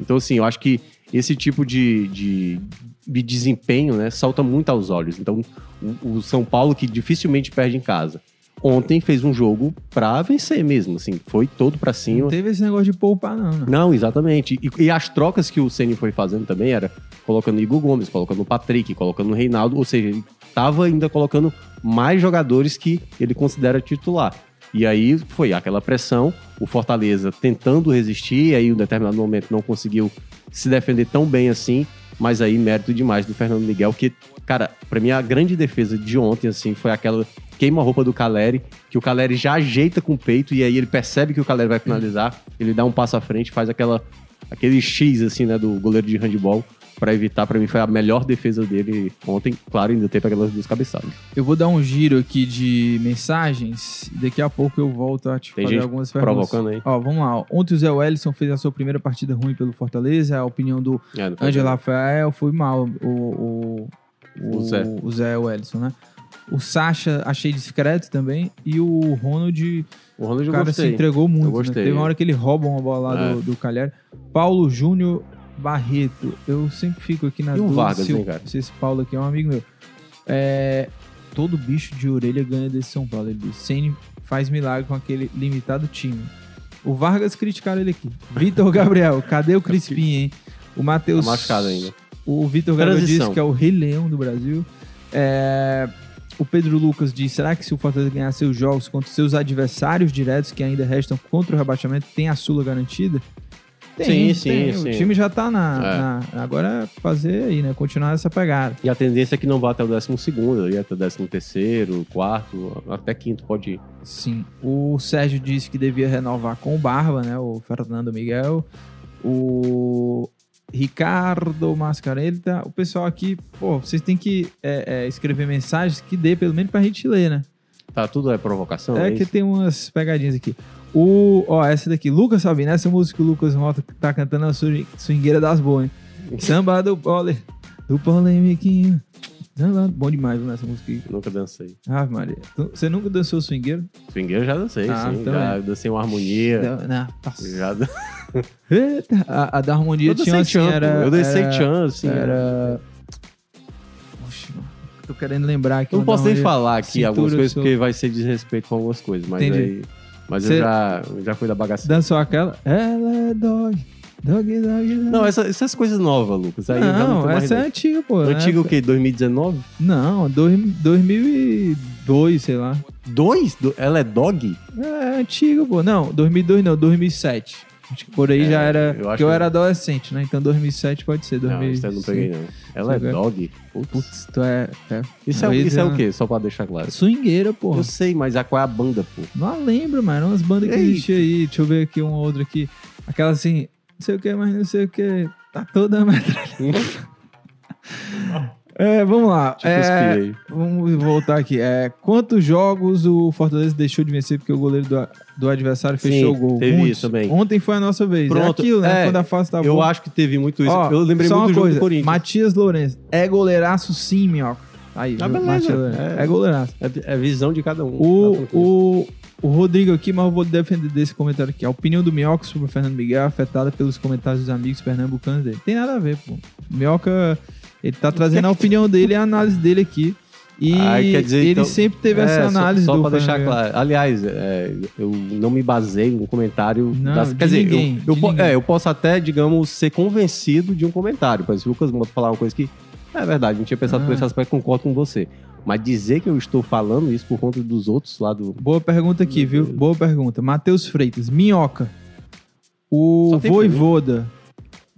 Então, assim, eu acho que esse tipo de, de, de desempenho, né, salta muito aos olhos. Então, o, o São Paulo, que dificilmente perde em casa, ontem fez um jogo pra vencer mesmo, assim, foi todo pra cima. Não teve esse negócio de poupar, não, né? Não, exatamente. E, e as trocas que o Ceni foi fazendo também era colocando o Igor Gomes, colocando o Patrick, colocando o Reinaldo, ou seja, ele tava ainda colocando mais jogadores que ele considera titular. E aí foi aquela pressão, o Fortaleza tentando resistir, aí em um determinado momento não conseguiu se defender tão bem assim, mas aí mérito demais do Fernando Miguel, que, cara, pra mim a grande defesa de ontem, assim, foi aquela queima-roupa do Caleri, que o Caleri já ajeita com o peito e aí ele percebe que o Caleri vai finalizar, ele dá um passo à frente, faz aquela, aquele X, assim, né, do goleiro de handball, pra evitar, pra mim foi a melhor defesa dele ontem, claro, ainda teve aquelas duas cabeçadas. Eu vou dar um giro aqui de mensagens e daqui a pouco eu volto a te Tem fazer algumas perguntas. provocando aí. Ó, vamos lá. Ontem o Zé Wellison fez a sua primeira partida ruim pelo Fortaleza. A opinião do É. Rafael foi mal. O, o, o, O Zé. o Zé Wellison, né? O Sacha achei discreto também. E o Ronald, O Ronald cara se entregou muito. Né? Teve uma hora que ele rouba uma bola lá É. do, do. Paulo Júnior Barreto. Eu sempre fico aqui na E Vargas, se, cara? se esse Paulo aqui é um amigo meu. É, todo bicho de orelha ganha desse São Paulo. Ele disse. Ceni faz milagre com aquele limitado time. O Vargas criticaram ele aqui. Vitor Gabriel, cadê o Crispim, hein? O Matheus. Tá machucado ainda. O Vitor Gabriel disse que é o Rei Leão do Brasil. É, O Pedro Lucas diz: será que se o Fortaleza ganhar seus jogos contra seus adversários diretos que ainda restam contra o rebaixamento, tem a Sula garantida? Sim, sim, tem. sim. O time já tá na, É. na- Agora é fazer aí, né? Continuar essa pegada. E a tendência é que não vá até o 12 segundo, ali até o 13 terceiro, quarto, até quinto pode ir. Sim. O Sérgio disse que devia renovar com o Barba, né? O Fernando Miguel. O Ricardo Mascareta. O pessoal aqui, pô, vocês têm que é, é, escrever mensagens que dê pelo menos pra gente ler, né? Tá, tudo é provocação? É é que isso? tem umas pegadinhas aqui. O, ó, essa daqui, Lucas Sabino, essa música que o Lucas Mota tá cantando a swing- swingueira das boas, hein? Samba do pole, do polemiquinho. Bom demais viu, nessa música aqui. Nunca dancei. Ah, Maria. Você nunca dançou swingueiro? Swingueiro já dancei, Ah, sim. também. Já dancei uma harmonia. Não, não. Já dan- a, a da harmonia Eu tinha assim, era... Eu dancei era, tchan, assim. Era... Tô querendo lembrar aqui. Não posso nem falar aqui algumas coisas sou- porque vai ser desrespeito com algumas coisas, mas Entendi. aí. Mas Cê- eu já, já fui da bagaceira. Dançou aquela? Ela é dog, dog, dog, dog. Não, essa- essas coisas novas, Lucas. Aí não Não, essa é antiga, pô. Antiga né? o quê? 2019? Não, dois, 2002, sei lá. Dois? Do- Ela é dog? É antiga, pô. Não, 2002 não, 2007. Acho que por aí É, já era. eu acho Porque eu que- era adolescente, né? Então 2007 pode ser. Não, 2006. isso eu não peguei, não. Ela é Você dog? Putz. Putz, tu é. é Isso, é, isso é o uma- quê? Só pra deixar claro. Swingueira, porra. Eu sei, mas a, qual é a banda, pô? Não lembro, mano. Umas bandas que Ei. existiam aí. Deixa eu ver aqui uma outra aqui. Aquela assim, não sei o que, mas não sei o que. Tá toda metralhada. É, vamos lá. É, vamos voltar aqui. É, quantos jogos o Fortaleza deixou de vencer porque o goleiro do, do adversário Sim, fechou o gol? teve Muitos. isso também. Ontem foi a nossa vez. é Pronto, aquilo, né? é, Quando a fase tá Eu boa. acho que teve muito isso. Ó, eu lembrei muito uma do jogo coisa, do Corinthians. Matias Lourenço. É goleiraço sim, minhoca. Aí, Ah, beleza. É. É, goleiraço. É, é visão de cada um. O, o, o Rodrigo aqui, mas eu vou defender desse comentário aqui. A opinião do Minhoca sobre o Fernando Miguel é afetada pelos comentários dos amigos pernambucanos dele. Tem nada a ver, pô. O Minhoca, ele tá trazendo a opinião dele e a análise dele aqui. E Ah, dizer, ele então- sempre teve É, essa só- análise só, do pra deixar claro. Aliás, é, eu não me baseio no comentário. Não, das, quer dizer, ninguém, eu, eu, é, eu posso até, digamos, ser convencido de um comentário. Por exemplo, se o Lucas Moto falar uma coisa que é verdade, não tinha pensado por Ah. esse aspecto, concordo com você. Mas dizer que eu estou falando isso por conta dos outros lá do. Boa pergunta aqui, viu? Boa pergunta. Matheus Freitas, Minhoca. O Só Voivoda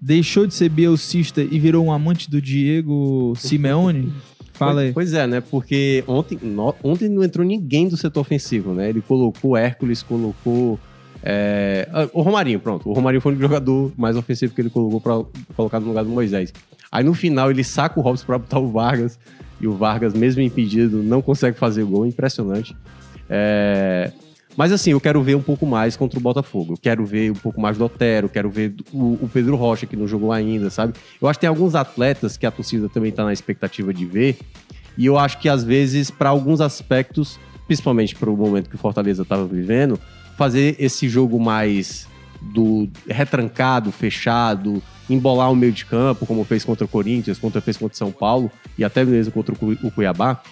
deixou de ser bielcista e virou um amante do Diego Simeone? Fala aí. Pois é, né? Porque ontem, no- ontem não entrou ninguém do setor ofensivo, né? Ele colocou Hércules, colocou. é, ah, o Romarinho, pronto. O Romarinho foi o jogador mais ofensivo que ele colocou pra colocar no lugar do Moisés. Aí no final ele saca o Robson pra botar o Vargas. E o Vargas, mesmo impedido, não consegue fazer o gol. Impressionante. É, Mas assim, eu quero ver um pouco mais contra o Botafogo. Eu quero ver um pouco mais do Otero, quero ver o, o Pedro Rocha, que não jogou ainda, sabe? Eu acho que tem alguns atletas que a torcida também tá na expectativa de ver. E eu acho que às vezes, para alguns aspectos, principalmente para o momento que o Fortaleza estava vivendo, fazer esse jogo mais do retrancado, fechado, embolar o meio de campo, como fez contra o Corinthians, contra fez contra o São Paulo e até mesmo contra o Cu- o Cuiabá,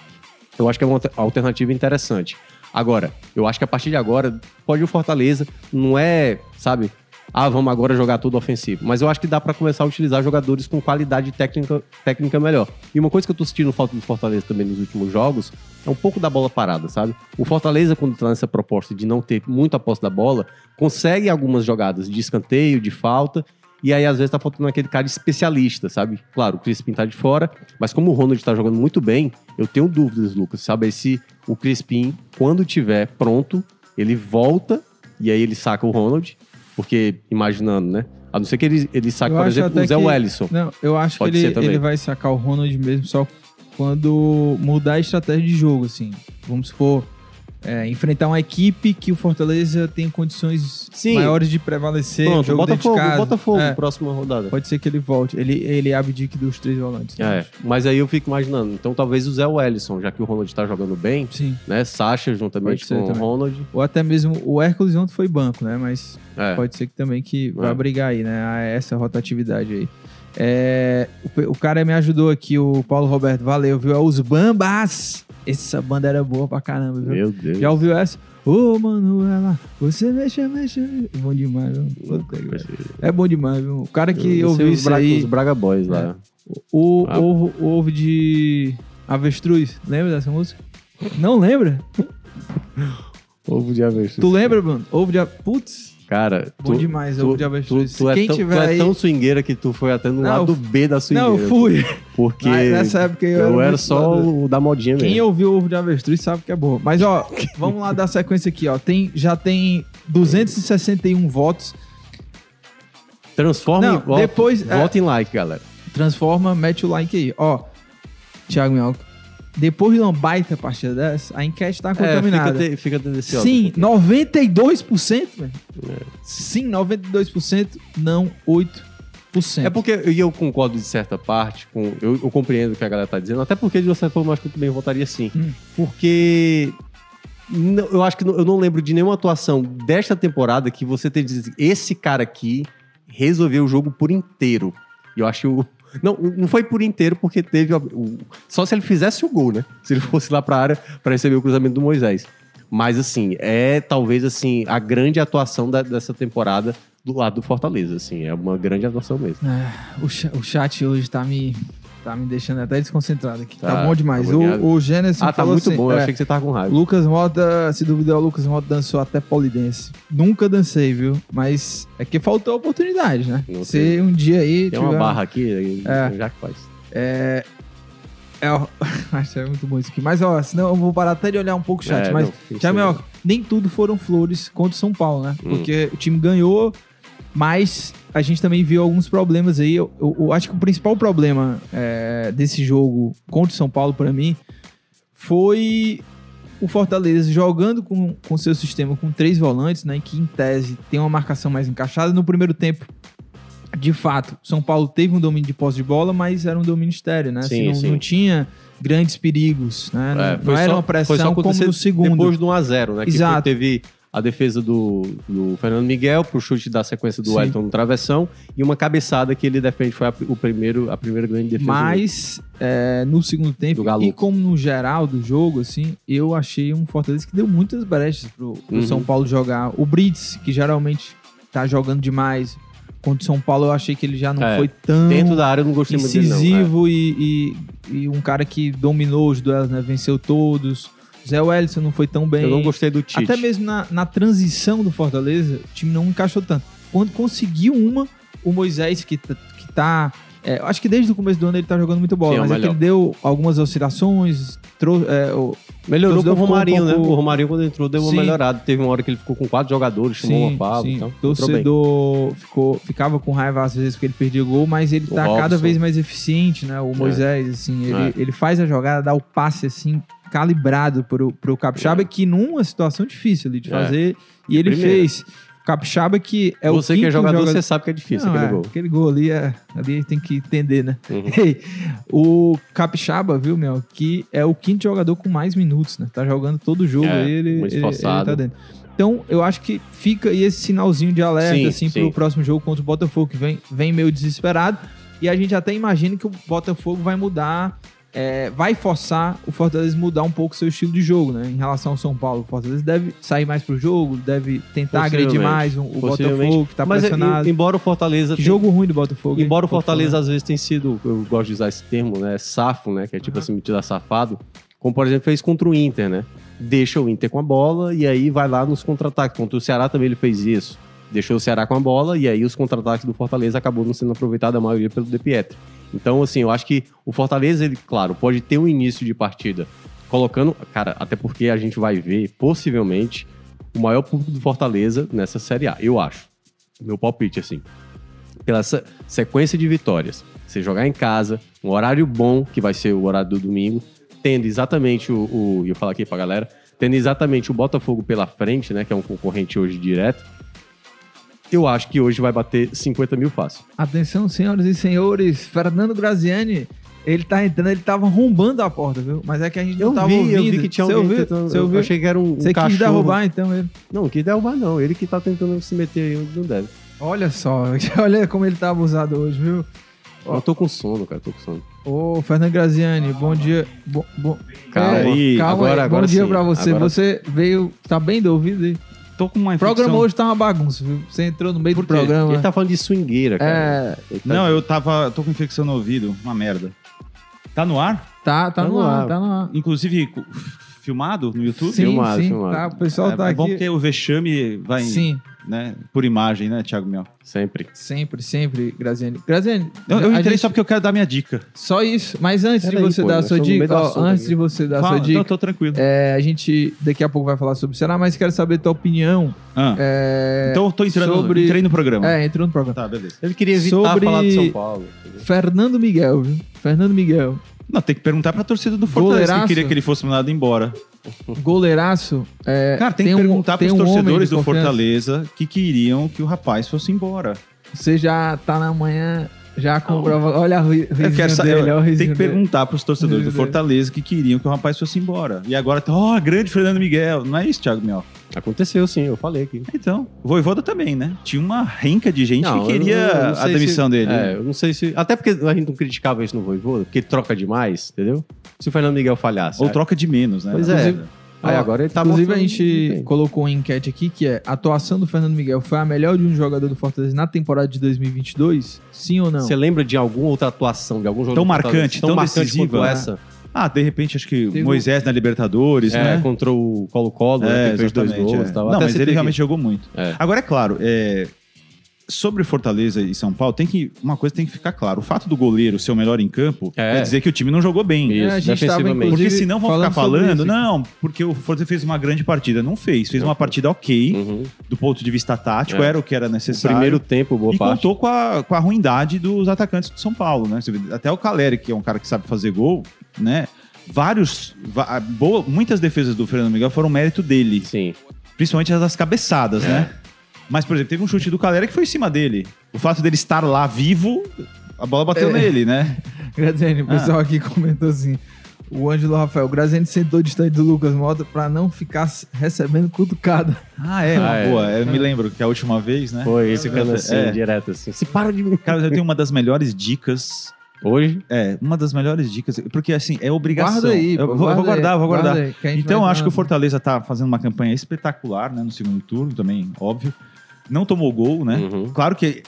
eu acho que é uma alter- alternativa interessante. Agora, eu acho que a partir de agora, pode o Fortaleza, não é, sabe, ah, vamos agora jogar tudo ofensivo. Mas eu acho que dá pra começar a utilizar jogadores com qualidade técnica, técnica melhor. E uma coisa que eu tô sentindo falta do Fortaleza também nos últimos jogos é um pouco da bola parada, sabe? O Fortaleza, quando tá nessa proposta de não ter muita posse da bola, consegue algumas jogadas de escanteio, de falta, e aí às vezes tá faltando aquele cara especialista, sabe? Claro, o Crispim tá de fora, mas como o Ronald tá jogando muito bem, eu tenho dúvidas, Lucas, saber se o Crispim, quando tiver pronto, ele volta e aí ele saca o Ronald, porque imaginando, né? A não ser que ele, ele saque, Eu por exemplo, o Zé que- Wellison. Não, eu acho Pode que ele, ele vai sacar o Ronald mesmo só quando mudar a estratégia de jogo, assim. Vamos supor, é, enfrentar uma equipe que o Fortaleza tem condições Sim. maiores de prevalecer. Pronto, jogo dentro de Botafogo, casa. Botafogo, É, próxima rodada. pode ser que ele volte. Ele, ele abdique dos três volantes. né? É, mas aí eu fico imaginando, então talvez o Zé Wellison, já que o Ronald tá jogando bem, Sim. né? Sacha juntamente com o também. Ronald. Ou até mesmo o Hércules ontem foi banco, né? Mas É. pode ser que também que vai É. brigar aí, né? A essa rotatividade aí. É, o, o cara me ajudou aqui, o Paulo Roberto. Valeu, viu? É os Bambas. Essa banda era boa pra caramba, viu? Meu Deus. Já ouviu essa? Ô, Manuela, você mexe, mexe. Bom demais, viu? Puta. É bom demais, viu? O cara que ouviu isso aí, Os Braga Boys lá. o, Ah. ovo, o ovo de avestruz. Lembra dessa música? Não lembra? Ovo de avestruz. Tu lembra, Bruno? Ovo de avestruz. Putz, Cara, bom tu, demais, tu, ovo de tu, avestruz. tu é Quem tão, tu é aí... tão swingueira que tu foi até no Não, lado eu- B da swingueira. Não, eu fui. Porque nessa época eu, eu era, era só o da modinha Quem mesmo. ouviu ovo de avestruz sabe que é boa. Mas, ó, vamos lá dar sequência aqui, ó. Tem, já tem 261 votos. Transforma Não, em voto. depois, é- Vote em like, galera. Transforma, mete o like aí. Ó, Thiago Minhoca, depois de uma baita partida dessa, a enquete tá É, contaminada. fica, te, fica tendenciosa. Sim, 92%, velho. Sim, 92%, não 8%. É porque e eu concordo de certa parte, com, eu, eu compreendo o que a galera tá dizendo, até porque de uma certa forma eu acho que eu também votaria sim. Hum. Porque não- eu acho que não- eu não lembro de nenhuma atuação desta temporada que você tenha dito, esse cara aqui resolveu o jogo por inteiro. E eu acho que o. Não, não foi por inteiro, porque teve. o- só se ele fizesse o gol, né? Se ele fosse lá pra área pra receber o cruzamento do Moisés. Mas, assim, é talvez, assim, a grande atuação da- dessa temporada do lado do Fortaleza, assim. É uma grande atuação mesmo. Ah, o, cha- o chat hoje tá me, tá me deixando até desconcentrado aqui. Tá, Tá, bom demais. tá o, o Gênesis Ah, tá falou muito assim, bom. Eu é, achei que você tava com raiva. Lucas Mota, se duvidar, o Lucas Mota dançou até polidense. Nunca dancei, viu? Mas é que faltou oportunidade, né? Se um dia aí Tem uma tiver- barra aqui, É. já que faz. É. É, ó, acho que é muito bom isso aqui. Mas, ó, senão eu vou parar até de olhar um pouco o chat. É, mas, Minhoca, nem tudo foram flores contra o São Paulo, né? Hum. Porque o time ganhou, mas a gente também viu alguns problemas aí. Eu, eu- eu acho que o principal problema é, desse jogo contra o São Paulo, pra mim, foi o Fortaleza jogando com o seu sistema com três volantes, né? Que em tese tem uma marcação mais encaixada. No primeiro tempo, de fato, São Paulo teve um domínio de posse de bola, mas era um domínio estéreo, né? Assim, Sim, não, sim. não tinha grandes perigos, né? Não, É, não era só- uma foi só pressão como no segundo. Depois do 1x0, né? Que Exato. foi- teve a defesa do, do Fernando Miguel pro chute da sequência do Sim. Wellington no travessão e uma cabeçada que ele defende foi a, o primeiro, a primeira grande defesa. Mas é, no segundo tempo, e como no geral do jogo, assim, eu achei um Fortaleza que deu muitas brechas pro, pro Uhum. São Paulo jogar. O Brits, que geralmente tá jogando demais. Contra o São Paulo, eu achei que ele já não É, foi tão Dentro da área eu não gostei muito dele, não. é. incisivo e, e- e um cara que dominou os duelos, né? Venceu todos. Zé Wellison não foi tão bem. Eu não gostei do Tite. Até mesmo na, na transição do Fortaleza, o time não encaixou tanto. Quando conseguiu uma, o Moisés, que, que tá. é, eu acho que desde o começo do ano ele tá jogando muito bola, Sim, é mas é que ele deu algumas oscilações, é, o- Melhorou com o ficou um Romarinho, né? pouco- O Romarinho, quando entrou, deu uma Sim. melhorada. Teve uma hora que ele ficou com quatro jogadores, chamou uma fala. sim. Então, torcedor ficou, ficava com raiva às vezes porque ele perdia gol, mas ele O tá cada Robson. vez mais eficiente, né? O Moisés, assim, ele, É. ele faz a jogada, dá o passe, assim, calibrado pro, pro Capixaba, que numa situação difícil ali de É. fazer, e ele primeira. fez. Capixaba que é você o que é quinto jogador, você sabe que é difícil Não, aquele é, gol. Aquele gol ali, é, ali tem que entender, né? Uhum. o Capixaba, viu, meu, que é o quinto jogador com mais minutos, né? Tá jogando todo jogo É, ele, muito ele, ele tá dentro. Então, eu acho que fica aí esse sinalzinho de alerta, Sim, assim, sim. pro próximo jogo contra o Botafogo, que vem, vem meio desesperado. E a gente até imagina que o Botafogo vai mudar, é, vai forçar o Fortaleza mudar um pouco seu estilo de jogo, né? Em relação ao São Paulo. O Fortaleza deve sair mais pro jogo, deve tentar agredir mais o, o. Botafogo, que tá Mas, pressionado. em- embora o Fortaleza... Que tenha- jogo ruim do Botafogo. hein? Embora o Pode Fortaleza falar. às vezes tenha sido, eu gosto de usar esse termo, né, safo, né, que é tipo assim, metido a safado, como por exemplo fez contra o Inter, né? Deixa o Inter com a bola e aí vai lá nos contra-ataques. Contra o Ceará também ele fez isso. Deixou o Ceará com a bola e aí os contra-ataques do Fortaleza acabou não sendo aproveitado a maioria pelo De Pietri. Então, assim, eu acho que o Fortaleza, ele, claro, pode ter um início de partida colocando, cara, até porque a gente vai ver, possivelmente, o maior público do Fortaleza nessa Série A, eu acho. Meu palpite, assim pela se- sequência de vitórias. Você jogar em casa, um horário bom, que vai ser o horário do domingo, tendo exatamente o. o eu falo aqui pra galera, tendo exatamente o Botafogo pela frente, né? Que é um concorrente hoje direto. Eu acho que hoje vai bater 50 mil fácil. Atenção, senhoras e senhores, Fernando Graziani, ele tá entrando, ele tava arrombando a porta, viu? Mas é que a gente não Eu tava vi, ouvindo. eu vi que tinha Você alguém tentando. Você Eu ouviu? achei que era um, um Você quis cachorro. derrubar, então, ele. Não, não quis derrubar, não. Ele que tá tentando se meter aí onde não deve. Olha só, olha como ele tá abusado hoje, viu? Eu tô com sono, cara, tô com sono. Ô, Fernando Graziani, bom dia. Bom, bom... Calma, aí, calma agora- aí. agora bom dia sim, pra você. agora- Você veio, tá bem do ouvido aí? Tô com uma O infecção. programa hoje tá uma bagunça, viu? Você entrou no meio Por do quê? programa. Ele tá falando de swingueira, cara. É, tá- Não, eu tava. tô com infecção no ouvido, uma merda. Tá no ar? tá, tá, Tá no no ar, ar. tá no ar. Inclusive filmado no YouTube? Sim, Filmado, sim, filmado. tá. O pessoal é, tá é bom aqui. porque o vexame vai. Sim, né? Por imagem, né, Thiago Mel? Sempre. Sempre, sempre, Graziani. Graziani, Eu, eu a entrei gente- só porque eu quero dar minha dica. Só isso. Mas antes Peraí, de você pô, dar a nós sua dica, ó, assunto antes de você dar a Fala, sua dica, não, tô tranquilo. é, a gente daqui a pouco vai falar sobre o Ceará, mas quero saber a tua opinião. Ah, É, então eu tô entrando, sobre- entrei no programa. é, entrou no programa. Tá, beleza. Ele queria evitar Sobre- falar de São Paulo. Fernando Miguel, viu? Fernando Miguel. Não, tem que perguntar pra torcida do Fortaleza Goleiraço. que queria que ele fosse mandado embora. Goleiraço. é, Cara, tem, que um- perguntar tem pros um homem torcedores de do confiança. Fortaleza que queriam que o rapaz fosse embora. Você já tá na manhã, já comprova. Olha ri- Eu risinho quero saber, dele, olha o tem risinho que dele. perguntar pros torcedores do. Fortaleza que queriam que o rapaz fosse embora. E agora, ó, grande Fernando Miguel. Não é isso, Thiago Mel? Aconteceu sim, eu falei aqui. Então, o Voivoda também, né? Tinha uma renca de gente Não, que eu queria não- eu não a sei demissão se- dele. É, eu não sei se. Até porque a gente não criticava isso no Voivoda, porque ele troca demais, entendeu? Se o Fernando Miguel falhasse. Ou aí- troca de menos, né? Pois é. Inclusive- Aí Ó, agora ele tá Inclusive, a mostrando gente colocou uma enquete aqui que é: a atuação do Fernando Miguel foi a melhor de um jogador do Fortaleza na temporada de 2022? Sim ou não? Você lembra de alguma outra atuação de algum jogador Tão do Fortaleza marcante, tão decisiva, quanto né? essa? Ah, de repente, acho que Teve Moisés na Libertadores, É, né? contra o Colo-Colo, né, É, que fez dois gols é. e tal. Não, Até mas ele aqui. realmente jogou muito. É. Agora, é claro, é, sobre Fortaleza e São Paulo, tem que uma coisa tem que ficar claro. O fato do goleiro ser o melhor em campo É. quer dizer que o time não jogou bem. Isso, É, a gente tava, Porque senão vão ficar falando não, porque o Fortaleza fez uma grande partida. Não fez, fez uma partida ok, Uhum. do ponto de vista tático, É. era o que era O necessário. primeiro tempo, boa e parte. contou com a, com a ruindade dos atacantes do São Paulo, né? Até o Caleri, que é um cara que sabe fazer gol, né? Vários, boa, muitas defesas do Fernando Miguel foram mérito dele, Sim. principalmente as das cabeçadas, É. né? Mas, por exemplo, teve um chute do Caleri que foi em cima dele. O fato dele estar lá vivo, a bola bateu É. nele, né? Graziani, o Ah. pessoal aqui comentou assim. O Ângelo Rafael, Graziani sentou distante do Lucas Mota pra não ficar recebendo cutucada. Ah, é, Ah, é. boa. Eu me lembro que a última vez, né? Foi esse ficando assim, É. direto assim. Se para de Cara, eu tenho uma das melhores dicas. Hoje, É, uma das melhores dicas, porque assim, é obrigação. Guarda aí, eu vou, eu vou guarda guardar, aí, vou guardar. guarda aí, Então, acho que o. Fortaleza tá fazendo uma campanha espetacular, né? No segundo turno também, óbvio. Não tomou gol, né? Uhum. Claro que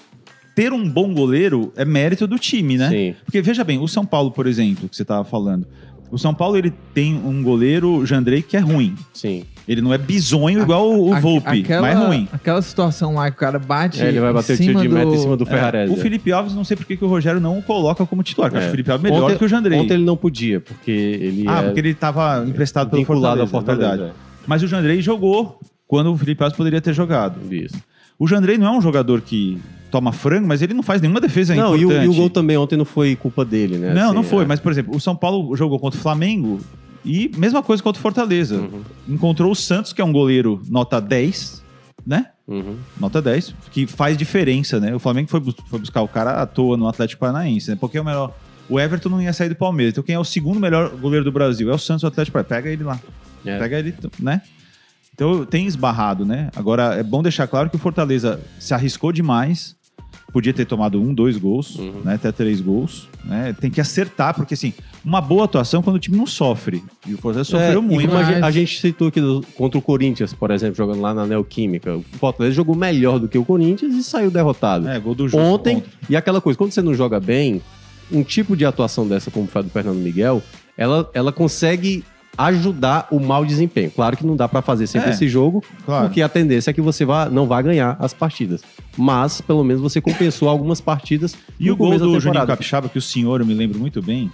ter um bom goleiro é mérito do time, né? sim. Porque veja bem, o São Paulo, por exemplo, que você tava falando. O São Paulo, ele tem um goleiro, Jandrei, que é ruim. Sim. Ele não é bizonho igual o, o Volpe, aquela, mas é ruim. Aquela situação lá que o cara bate. É, ele vai em bater o tiro de meta do- em cima do É, Ferrarese. o Felipe Alves, não sei por que que o Rogério não o coloca como titular. que eu acho É. que o Felipe Alves é melhor Ontem- do que o Jandrei. Ontem ele não podia, porque ele Ah, é porque ele tava emprestado pelo Fortaleza, Fortaleza. é verdade. Mas o Jandrei jogou quando o Felipe Alves poderia ter jogado. é. Isso. O Jandrei não é um jogador que toma frango, mas ele não faz nenhuma defesa não, e o, importante. e o gol também ontem não foi culpa dele, né? Não, Assim, não foi. é. Mas, por exemplo, o São Paulo jogou contra o Flamengo e mesma coisa contra o Fortaleza. Uhum, Encontrou o Santos, que é um goleiro nota 10, né? uhum. Nota 10, que faz diferença, né? O Flamengo foi, foi buscar o cara à toa no Atlético Paranaense, né? Porque é o melhor. O Everton não ia sair do Palmeiras. Então quem é o segundo melhor goleiro do Brasil? É o Santos do Atlético Paranaense. Pega ele lá. É. Pega ele, né? Então tem esbarrado, né? Agora é bom deixar claro que o Fortaleza se arriscou demais. Podia ter tomado um, dois gols, Uhum. né? Até três gols. Né? Tem que acertar, porque assim, uma boa atuação quando o time não sofre. E o Fortaleza É, sofreu e muito. a, mas- gente, a gente citou aqui do- contra o Corinthians, por exemplo, jogando lá na Neoquímica. O Fortaleza jogou melhor do que o Corinthians e saiu derrotado. É, gol do Justo Ontem, e aquela coisa, quando você não joga bem, um tipo de atuação dessa, como foi a do Fernando Miguel, ela, ela consegue ajudar o mau desempenho. Claro que não dá pra fazer sempre É, esse jogo, claro. porque a tendência é que você vá, não vai ganhar as partidas. Mas, pelo menos, você compensou algumas partidas. E o gol do Juninho. Capixaba, que o senhor eu me lembro muito bem,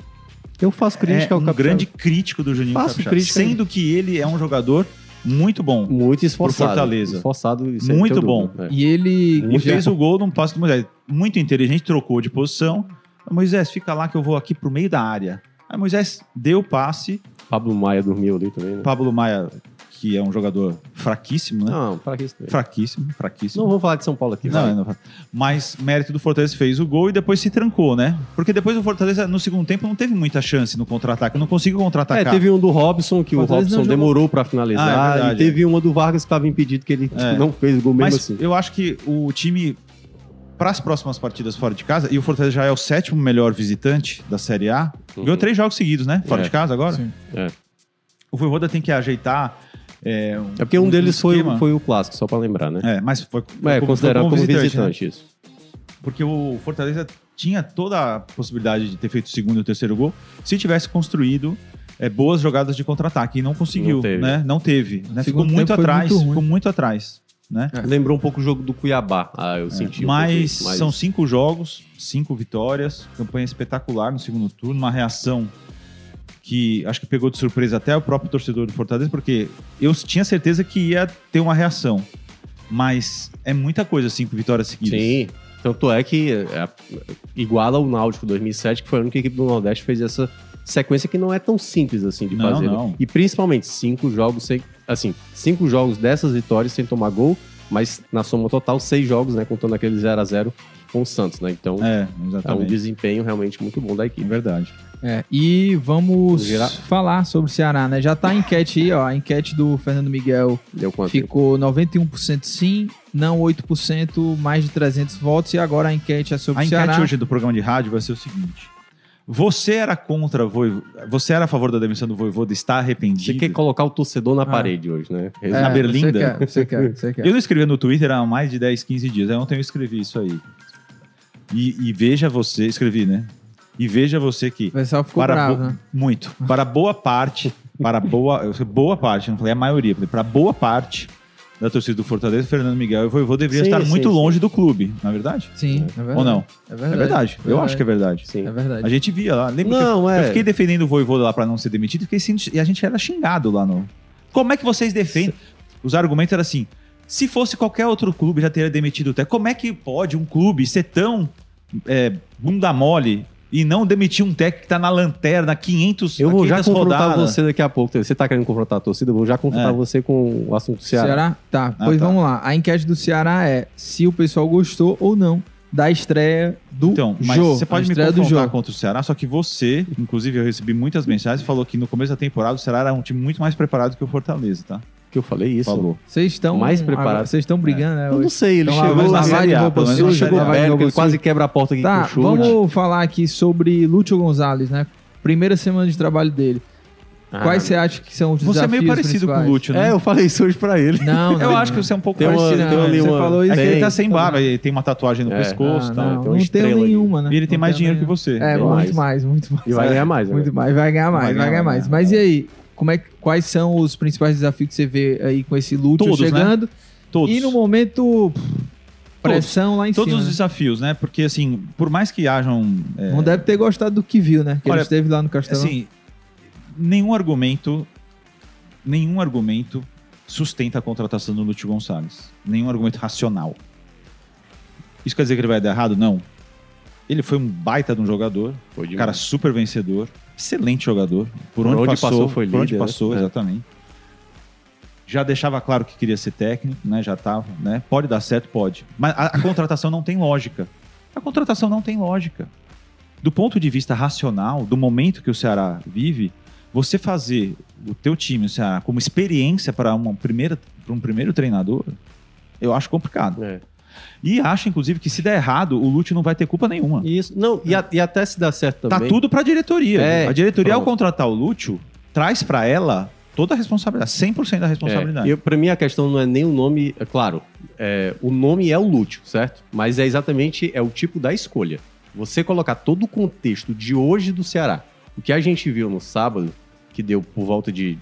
Eu faço crítica é ao um Capixaba. grande crítico do Juninho Faço Capixaba. crítica Sendo que ele é um jogador muito bom. Muito esforçado. Fortaleza. Esforçado. isso aí Muito bom. dúvida. É. E ele. E fez o gol num passe do Moisés. Muito inteligente, trocou de posição. Moisés, fica lá que eu vou aqui pro meio da área. Aí Moisés deu o passe. Pablo Maia dormiu ali também, né? Pablo Maia, que é um jogador fraquíssimo, né? Não, para também. Fraquíssimo, fraquíssimo. Não vamos falar de São Paulo aqui. Não, vai. não, mas mérito do Fortaleza fez o gol e depois se trancou, né? Porque depois o Fortaleza, no segundo tempo, não teve muita chance no contra-ataque. Não conseguiu É, contra-atacar. teve um do Robson, que o Fortaleza Robson demorou pra finalizar. Ah, é verdade, e teve uma do Vargas que estava impedido, que ele É. não fez o gol mesmo Mas assim. eu acho que o time, para as próximas partidas fora de casa, e o Fortaleza já é o sétimo melhor visitante da Série A, Uhum. ganhou três jogos seguidos, né? Fora É. de casa agora. Sim. É. O Voivoda tem que ajeitar. É, É porque um, deles foi, esquema. foi o clássico, só pra lembrar, né? É, mas foi, foi É, como- considerado como visitante, visitante, né? isso. Porque o Fortaleza tinha toda a possibilidade de ter feito o segundo e o terceiro gol se tivesse construído é, boas jogadas de contra-ataque. E não conseguiu, Não teve. né? Não teve. Né? Ficou muito atrás. muito ficou muito atrás. Né? Lembrou um pouco o jogo do Cuiabá. Ah, eu senti. um Mas são cinco jogos, cinco vitórias, campanha espetacular no segundo turno, uma reação que acho que pegou de surpresa até o próprio torcedor do Fortaleza, porque eu tinha certeza que ia ter uma reação. Mas é muita coisa, cinco vitórias seguidas. Sim. Tanto é que é, iguala o Náutico 2007, que foi a única equipe do Nordeste que fez essa sequência que não é tão simples assim de Não, fazer. né? não. E principalmente cinco jogos sem. Assim, cinco jogos dessas vitórias sem tomar gol, mas na soma total, seis jogos, né? Contando aquele 0 a 0 com o Santos, né? Então É, é um desempenho realmente muito bom da É equipe. verdade. É, e vamos falar sobre o Ceará, né? Já tá a enquete aí, ó. A enquete do Fernando Miguel Deu quanto? ficou 91% sim, não 8%, mais de 300 votos. E agora a enquete é sobre A o enquete Ceará. hoje do programa de rádio vai ser o seguinte. Você era contra Voivo... Você era a favor da demissão do Voivoda? Está Você arrependido? quer colocar o torcedor na Ah. parede hoje, né? É, na Berlinda? Você quer, você quer, você quer. Eu não escrevi no Twitter há mais de 10, 15 dias. Aí Ontem eu escrevi isso aí. E, e veja você... Escrevi, né? E veja você que... O pessoal ficou para bravo, bo- né? Muito. Para boa parte... Para boa... boa parte, não falei a maioria. Falei para boa parte da torcida do Fortaleza, Fernando Miguel e o Voivô deveria Sim, estar sim, muito sim. longe do clube. Não é verdade? Sim, é verdade. Ou não? É É verdade. verdade. Eu acho que é verdade. Sim. É verdade. A gente via lá. Lembra que Não, eu, é. eu fiquei defendendo o Voivoda lá pra não ser demitido e, fiquei sendo- e a gente era xingado lá no. Como é que vocês defendem? Os argumentos eram assim: se fosse qualquer outro clube já teria demitido o técnico. Como é que pode um clube ser tão é, bunda mole e não demitir um técnico que tá na lanterna 500 Eu vou já 500 confrontar rodadas? você daqui a pouco. Você tá querendo confrontar a torcida? Eu vou já confrontar É. você com o assunto do Ceará. Ceará? Tá, Ah, pois tá. vamos lá. A enquete do Ceará é se o pessoal gostou ou não da estreia do Então, mas jogo. você pode me estreia do confrontar jogo. contra o Ceará, só que você, inclusive eu recebi muitas mensagens, falou que no começo da temporada o Ceará era um time muito mais preparado que o Fortaleza, tá? Que eu falei isso. Falou. Vocês estão Mais preparado. agora- Vocês estão brigando, né? Eu não sei, ele Então, chegou, na lavar Série de A, roupa pelo menos suja, na ele chegou perto, ele quase suja. quebra a porta aqui Tá, com o chute. vamos falar aqui sobre Lúcio Gonzalez, né? Primeira semana de trabalho dele. Ah, Quais você acha que são os Você é desafios meio parecido com o principais? Lúcio, né? É, eu falei isso hoje pra ele. Não, não. Eu acho não. que você é um pouco Tem uma- parecido. Tem ali você uma- falou isso. É que Tem, ele tá sem barba, ele tem uma tatuagem no É. pescoço Ah, e tal. não, Tem uma não tenho estrela nenhuma, né? E ele tem Não mais dinheiro que você. É, Tem muito mais. mais, muito mais. E vai ganhar mais. né? Muito mais, vai ganhar mais, Vai ganhar, mais. ganhar, Mas e aí? Como é, que- quais são os principais desafios que você vê aí com esse Todos, né? chegando? Todos. E no momento, pressão lá em Todos cima. os né? desafios, né? Porque, assim, por mais que hajam... é, Não deve ter gostado do que viu, né? Que Olha, ele esteve lá no Castelão. Assim, nenhum argumento... Nenhum argumento sustenta a contratação do Lúcio Gonçalves. Nenhum argumento racional. Isso quer dizer que ele vai dar errado? Não. Ele foi um baita de um jogador. Foi Um cara super vencedor. Excelente jogador. Por, Por onde, onde passou, passou foi Por onde líder, né? passou, É. exatamente. Já deixava claro que queria ser técnico, né? Já tava, né? Pode dar certo, pode. Mas a, a contratação não tem lógica. A contratação não tem lógica. Do ponto de vista racional, do momento que o Ceará vive, você fazer o teu time, o Ceará, como experiência para uma primeira, para um primeiro treinador, eu acho complicado. É. E acho, inclusive, que se der errado, o Lúcio não vai ter culpa nenhuma. Isso. Não, e, a- e até se dá certo Tá também. tudo pra diretoria. É, a diretoria, ao pronto. contratar o Lúcio, traz pra ela toda a responsabilidade, 100% da responsabilidade. É, pra mim, a questão não é nem o nome. É claro, é, o nome é o Lúcio, certo? Mas é exatamente é o tipo da escolha. Você colocar todo o contexto de hoje do Ceará. O que a gente viu no sábado, que deu por volta de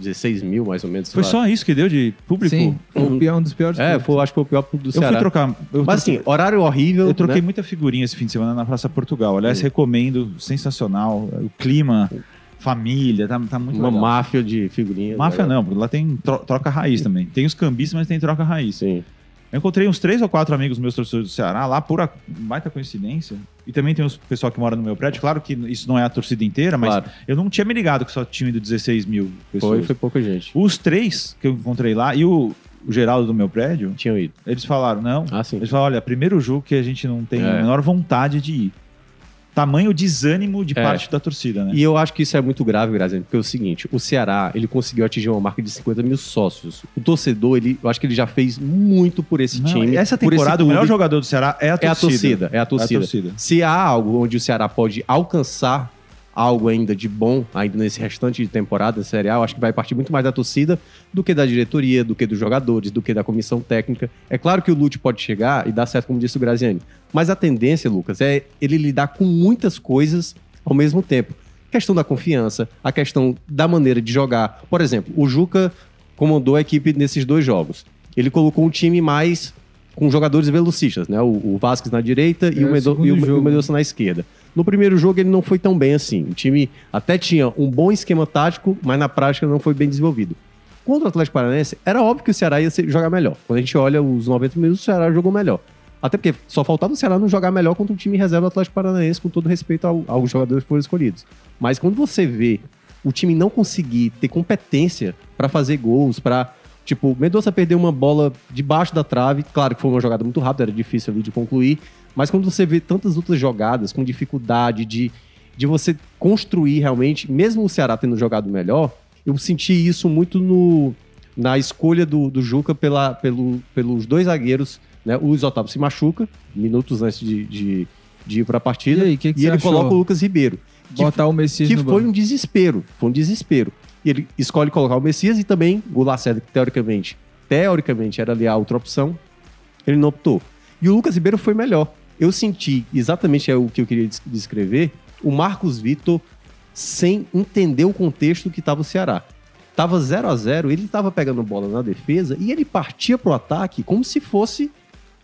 16 mil, mais ou menos. Foi lá. só isso que deu de público? Sim, foi o pior, um dos piores. É, foi, acho que foi o pior do Eu Ceará. fui trocar. Eu Mas troquei, assim, horário horrível. eu troquei né? muita figurinha esse fim de semana na Praça Portugal. Aliás, Sim. recomendo, sensacional. O clima, família, tá, tá muito Uma legal. máfia de figurinhas. Máfia né? não, porque lá tem tro- troca raiz também. Tem os cambistas, mas tem troca raiz. Sim. Eu encontrei uns três ou quatro amigos meus torcedores do Ceará lá, por baita coincidência. E também tem os pessoal que mora no meu prédio. Claro que isso não é a torcida inteira, mas Claro. eu não tinha me ligado que só tinha ido 16 mil pessoas. Foi, foi pouca gente. Os três que eu encontrei lá e o, o Geraldo do meu prédio, Tinham ido. eles falaram, não. Ah, sim. Eles falaram, olha, primeiro jogo que a gente não tem É. a menor vontade de ir. Tamanho desânimo de É. parte da torcida, né? E eu acho que isso é muito grave, Graziano, porque é o seguinte, o Ceará, ele conseguiu atingir uma marca de 50 mil sócios. O torcedor, ele, eu acho que ele já fez muito por esse Não, time. essa temporada, o melhor jogador do Ceará é a É a torcida. torcida, é a torcida. É a torcida. Se há algo onde o Ceará pode alcançar algo ainda de bom, ainda nesse restante de temporada serial, acho que vai partir muito mais da torcida do que da diretoria, do que dos jogadores, do que da comissão técnica. É claro que o Lute pode chegar e dar certo, como disse o Graziani, mas a tendência, Lucas, é ele lidar com muitas coisas ao mesmo tempo. A questão da confiança, a questão da maneira de jogar. Por exemplo, o Juca comandou a equipe nesses dois jogos. ele colocou um time mais com jogadores velocistas, né? O, o Vasquez na direita e, É, o, Medo, e o, jogo. o Mendonça na esquerda. No primeiro jogo ele não foi tão bem assim. O time até tinha um bom esquema tático, mas na prática não foi bem desenvolvido. Contra o Atlético Paranaense, era óbvio que o Ceará ia jogar melhor. Quando a gente olha os 90 minutos, o Ceará jogou melhor. Até porque só faltava o Ceará não jogar melhor contra um time reserva do Atlético Paranaense, com todo respeito ao- aos jogadores que foram escolhidos. Mas quando você vê o time não conseguir ter competência pra fazer gols, pra Tipo, Mendonça perdeu uma bola debaixo da trave. Claro que foi uma jogada muito rápida, era difícil ali de concluir. Mas quando você vê tantas outras jogadas com dificuldade de, de você construir realmente, mesmo o Ceará tendo jogado melhor, eu senti isso muito no, na escolha do, do Juca pela, pelo, pelos dois zagueiros. Né? O Luiz Otávio se machuca, minutos antes de, de, de ir para a partida. E aí, que que e ele achou? coloca o Lucas Ribeiro. que Botar o Messias que foi banco. um desespero. Foi um desespero. E ele escolhe colocar o Messias e também o Lacerda, que teoricamente, teoricamente era ali a outra opção. Ele não optou. E o Lucas Ribeiro foi melhor. Eu senti, exatamente é o que eu queria des- descrever, o Marcos Vitor sem entender o contexto que estava o Ceará. Tava 0 a 0 ele estava pegando bola na defesa e ele partia pro ataque como se fosse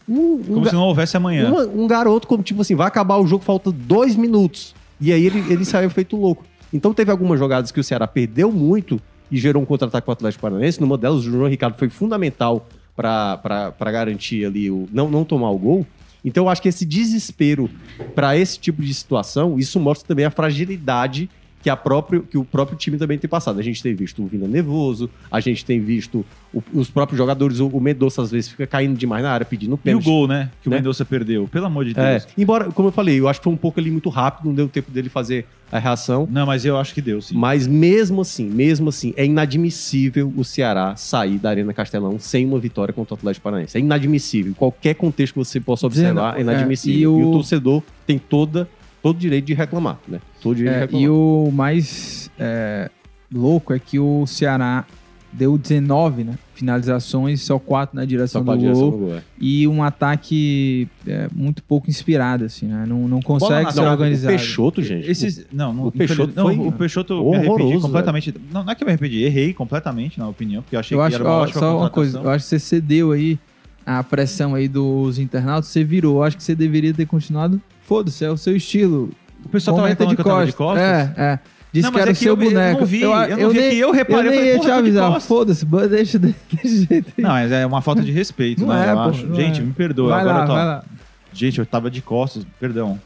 um, um Como se não houvesse amanhã. uma- um garoto, como tipo assim, vai acabar o jogo, falta dois minutos. E aí ele, ele saiu feito louco. Então teve algumas jogadas que o Ceará perdeu muito e gerou um contra-ataque para o Atlético Paranaense. Numa delas, o João Ricardo foi fundamental para garantir ali o não, não tomar o gol. Então eu acho que esse desespero para esse tipo de situação, isso mostra também a fragilidade que, a próprio, que o próprio time também tem passado. A gente tem visto o Vina nervoso, a gente tem visto o- os próprios jogadores, o, o Mendonça às vezes fica caindo demais na área, pedindo E o pênalti. gol, né? Que Né? o Mendonça perdeu. Pelo amor de Deus. É, embora, como eu falei, eu acho que foi um pouco ali muito rápido, não deu tempo dele fazer a reação. Não, mas eu acho que deu, sim. Mas mesmo assim, mesmo assim, é inadmissível o Ceará sair da Arena Castelão sem uma vitória contra o Atlético Paranaense. É inadmissível. Em qualquer contexto que você possa observar, Dizendo, é inadmissível. é, e e, o- o... torcedor tem toda, todo o direito de reclamar, né? Todo direito de É, reclamar. e o mais é, louco é que o Ceará deu 19 né, finalizações, só 4 na direção do direção gol. do gol, é. E um ataque é, muito pouco inspirado, assim, né? Não, não consegue ser trave, O. Peixoto, gente. Esses, não, não, o Peixoto não, foi o Peixoto me arrependi completamente. Não, não é que eu me arrependi, errei completamente, na opinião, porque eu achei Eu que acho, era uma ó, ótima só uma coisa, eu acho que você cedeu aí a pressão aí dos internautas, você virou. Eu acho que você deveria ter continuado. Foda-se, é o seu estilo. O pessoal tava Comenta reclamando que eu tava de costas. É, é. Diz Não, que era é o que seu eu- eu boneco. não vi, eu não vi, nem, é que eu reparei, eu eu nem falei, ia te de avisar. Foda-se, deixa de- desse jeito aí. Não, mas é uma falta de respeito, Não né? é, eu pô, acho. não Gente, é. me perdoa. vai Agora lá, eu tô- vai lá. Gente, eu tava de costas, perdão.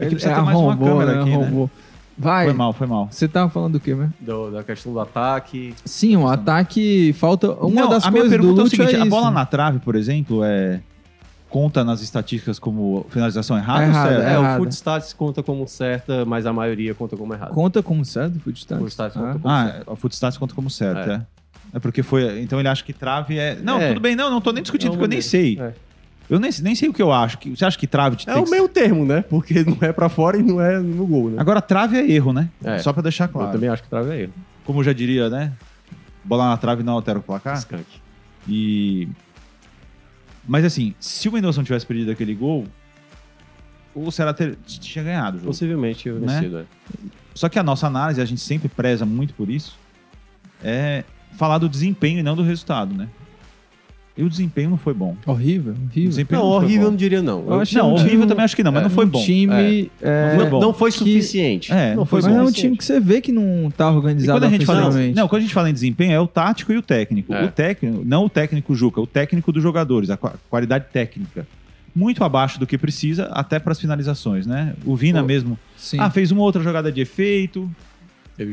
É que precisa ter mais uma câmera né? aqui, né? Vai. Foi mal, foi mal. Você tava falando do quê mesmo? Do- da questão do ataque. Sim, o ataque falta. Uma Não, das a minha coisas do pergunta é o seguinte: é a bola na trave, por exemplo, é conta nas estatísticas como finalização errada? Errada, ou certo? É, errada. o Foot Stats conta como certa, mas a maioria conta como errada. Conta como certo, O Foot Stats conta como Ah, certo. o Footstats conta como certo, É. é. É porque foi. Então ele acha que trave é. Não, É. tudo bem, não, não tô nem discutindo, É porque eu nem sei. É. Eu nem, nem sei o que eu acho. Você acha que trave É tem o meio termo, né? Porque não é pra fora e não é no gol, né? Agora, trave é erro, né? É. Só pra deixar Eu claro. também acho que trave é erro. Como já diria, né? Bola na trave não altera o placar. Skank. E. Mas assim, se o Mendonça não tivesse perdido aquele gol, o Ceará ter- tinha ganhado o jogo. Possivelmente Né? vencido, é. Só que a nossa análise, a gente sempre preza muito por isso, é falar do desempenho e não do resultado, né? E o desempenho não foi bom. Horrível, horrível. Não, foi horrível eu bom. não diria não. Eu acho Não, um horrível time- também acho que não, mas é, não foi um bom. time. é, Não foi bom. Não foi que- suficiente. É, não foi mas bom. é um time que você vê que não tá E organizado quando a gente fala não, quando a gente fala em desempenho, é o tático e o técnico. É. O técnico, não o técnico Juca, o técnico dos jogadores, a qua- qualidade técnica. Muito abaixo do que precisa, até para as finalizações, né? O Vina Pô, mesmo. Sim. Ah, fez uma outra jogada de efeito,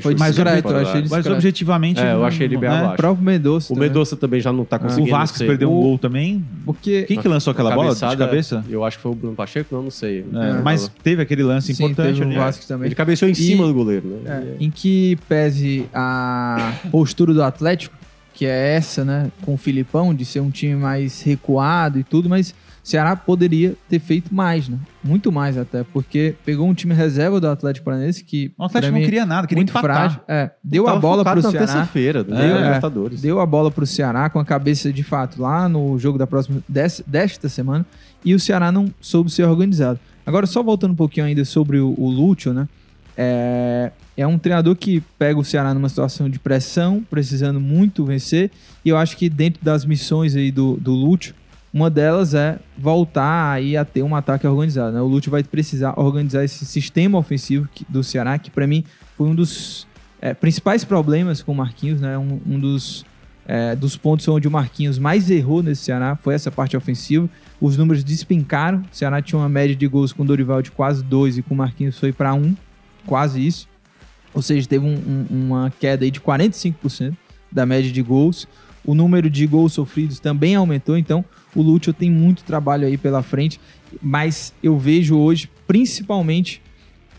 Foi mais fora eu achei ele- mas Discreto. objetivamente. É, eu achei ele bem né? o abaixo. próprio Mendonça. O também. Mendonça também já não tá O conseguindo Vasco ser- perdeu um O- gol também. Porque. Quem que lançou aquela bola de cabeça? Eu acho que foi o Bruno Pacheco, não, não sei. É, mas teve aquele lance Sim, importante teve ali. o Vasco também. Ele cabeceou em E- cima do goleiro, né? É, em que pese a postura do Atlético, que é essa, né, com o Filipão, de ser um time mais recuado e tudo, mas o Ceará poderia ter feito mais, né? Muito mais até, porque pegou um time reserva do Atlético Paranaense que O Atlético pra não mim, queria nada, queria muito empatar. frágil. É, deu a bola pro na Ceará. terça-feira, né? É, é. Deu a bola pro Ceará com a cabeça de fato lá no jogo da próxima des- desta semana e o Ceará não soube ser organizado. Agora, só voltando um pouquinho ainda sobre o, o Lúcio, né? É, é um treinador que pega o Ceará numa situação de pressão, precisando muito vencer. E eu acho que dentro das missões aí do, do Lúcio, uma delas é voltar aí a ter um ataque organizado. Né? O Lúcio vai precisar organizar esse sistema ofensivo do Ceará, que para mim foi um dos é, principais problemas com o Marquinhos, né? Um, um dos, é, dos pontos onde o Marquinhos mais errou nesse Ceará foi essa parte ofensiva. Os números despencaram. O Ceará tinha uma média de gols com o Dorival de quase 2 e com o Marquinhos foi para 1, quase isso. Ou seja, teve um- um- uma queda aí de 45% da média de gols. O número de gols sofridos também aumentou, então o Lúcio tem muito trabalho aí pela frente, mas eu vejo hoje, principalmente,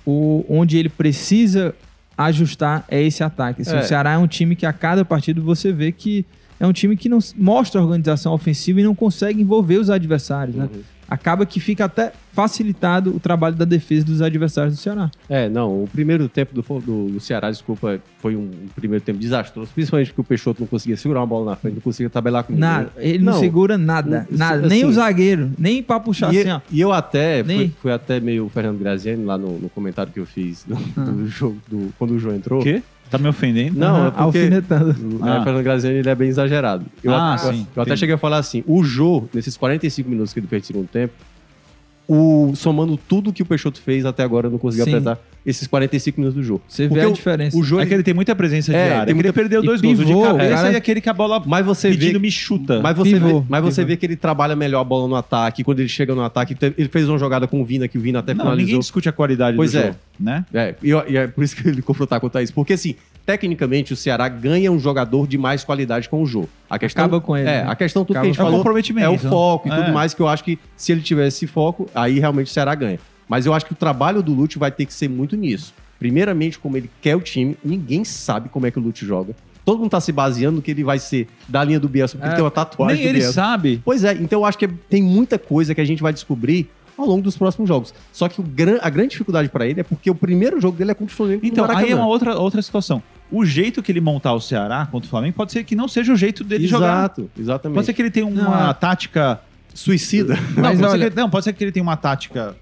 o, onde ele precisa ajustar é esse ataque. Assim, É. O Ceará é um time que a cada partida você vê que é um time que não mostra organização ofensiva e não consegue envolver os adversários, né? Acaba que fica até facilitado o trabalho da defesa dos adversários do Ceará. É, não, o primeiro tempo do, do, do Ceará, desculpa, foi um primeiro tempo desastroso, principalmente porque o Peixoto não conseguia segurar uma bola na frente, não conseguia tabelar com Nada, ele não, Não, segura nada, nada, assim- nem o zagueiro, nem pra puxar E, assim, ó. e eu até, Nem- fui, fui até meio o Fernando Graziani lá no, no comentário que eu fiz do, Ah. do jogo, do, quando o João entrou. O quê? Tá me ofendendo? Não, é porque- alfinetando. O Ah. é, Fernando Graziani ele é bem exagerado. Eu, Ah, eu- sim, eu até entendi. cheguei a falar assim: o Jô, nesses 45 minutos que ele fez de segundo tempo, o, somando tudo que o Peixoto fez até agora, eu não consegui Sim. apresentar esses 45 minutos do Jô. Você vê a o- diferença. O Jô, É que ele tem muita presença de É, área. tem é que ele muita- perdeu dois gols. O de pivô, cabeça cara. e aquele que a bola mas você vê pedindo me chuta. Mas você, Pivô, vê, mas você pivô. vê que ele trabalha melhor a bola no ataque. Quando ele chega no ataque, te- ele fez uma jogada com o Vina, que o Vina até não, finalizou. ninguém discute a qualidade Pois do é. jogo, né? É, e, eu- e é por isso que ele confrontar com o Thaís. Porque, assim, tecnicamente, o Ceará ganha um jogador de mais qualidade com o jogo. A questão, Acaba com ele, É, né? a questão tudo Acaba que a gente É o falou é o né? foco e É. tudo mais, que eu acho que se ele tivesse esse foco, aí realmente o Ceará ganha. Mas eu acho que o trabalho do Lute vai ter que ser muito nisso. Primeiramente, como ele quer o time, ninguém sabe como é que o Lute joga. Todo mundo tá se baseando no que ele vai ser da linha do Bielsa, porque É, ele tem uma tatuagem Nem do ele Bielsa. sabe. Pois é, então eu acho que tem muita coisa que a gente vai descobrir ao longo dos próximos jogos. Só que o gran- a grande dificuldade pra ele é porque o primeiro jogo dele é contra o Flamengo Então, aí é uma outra, outra situação. O jeito que ele montar o Ceará contra o Flamengo pode ser que não seja o jeito dele jogar. Exato, exatamente. Pode ser que ele tenha uma Não, é. tática. Suicida, Não, Mas pode olha- ser que, não, pode ser que ele tenha uma tática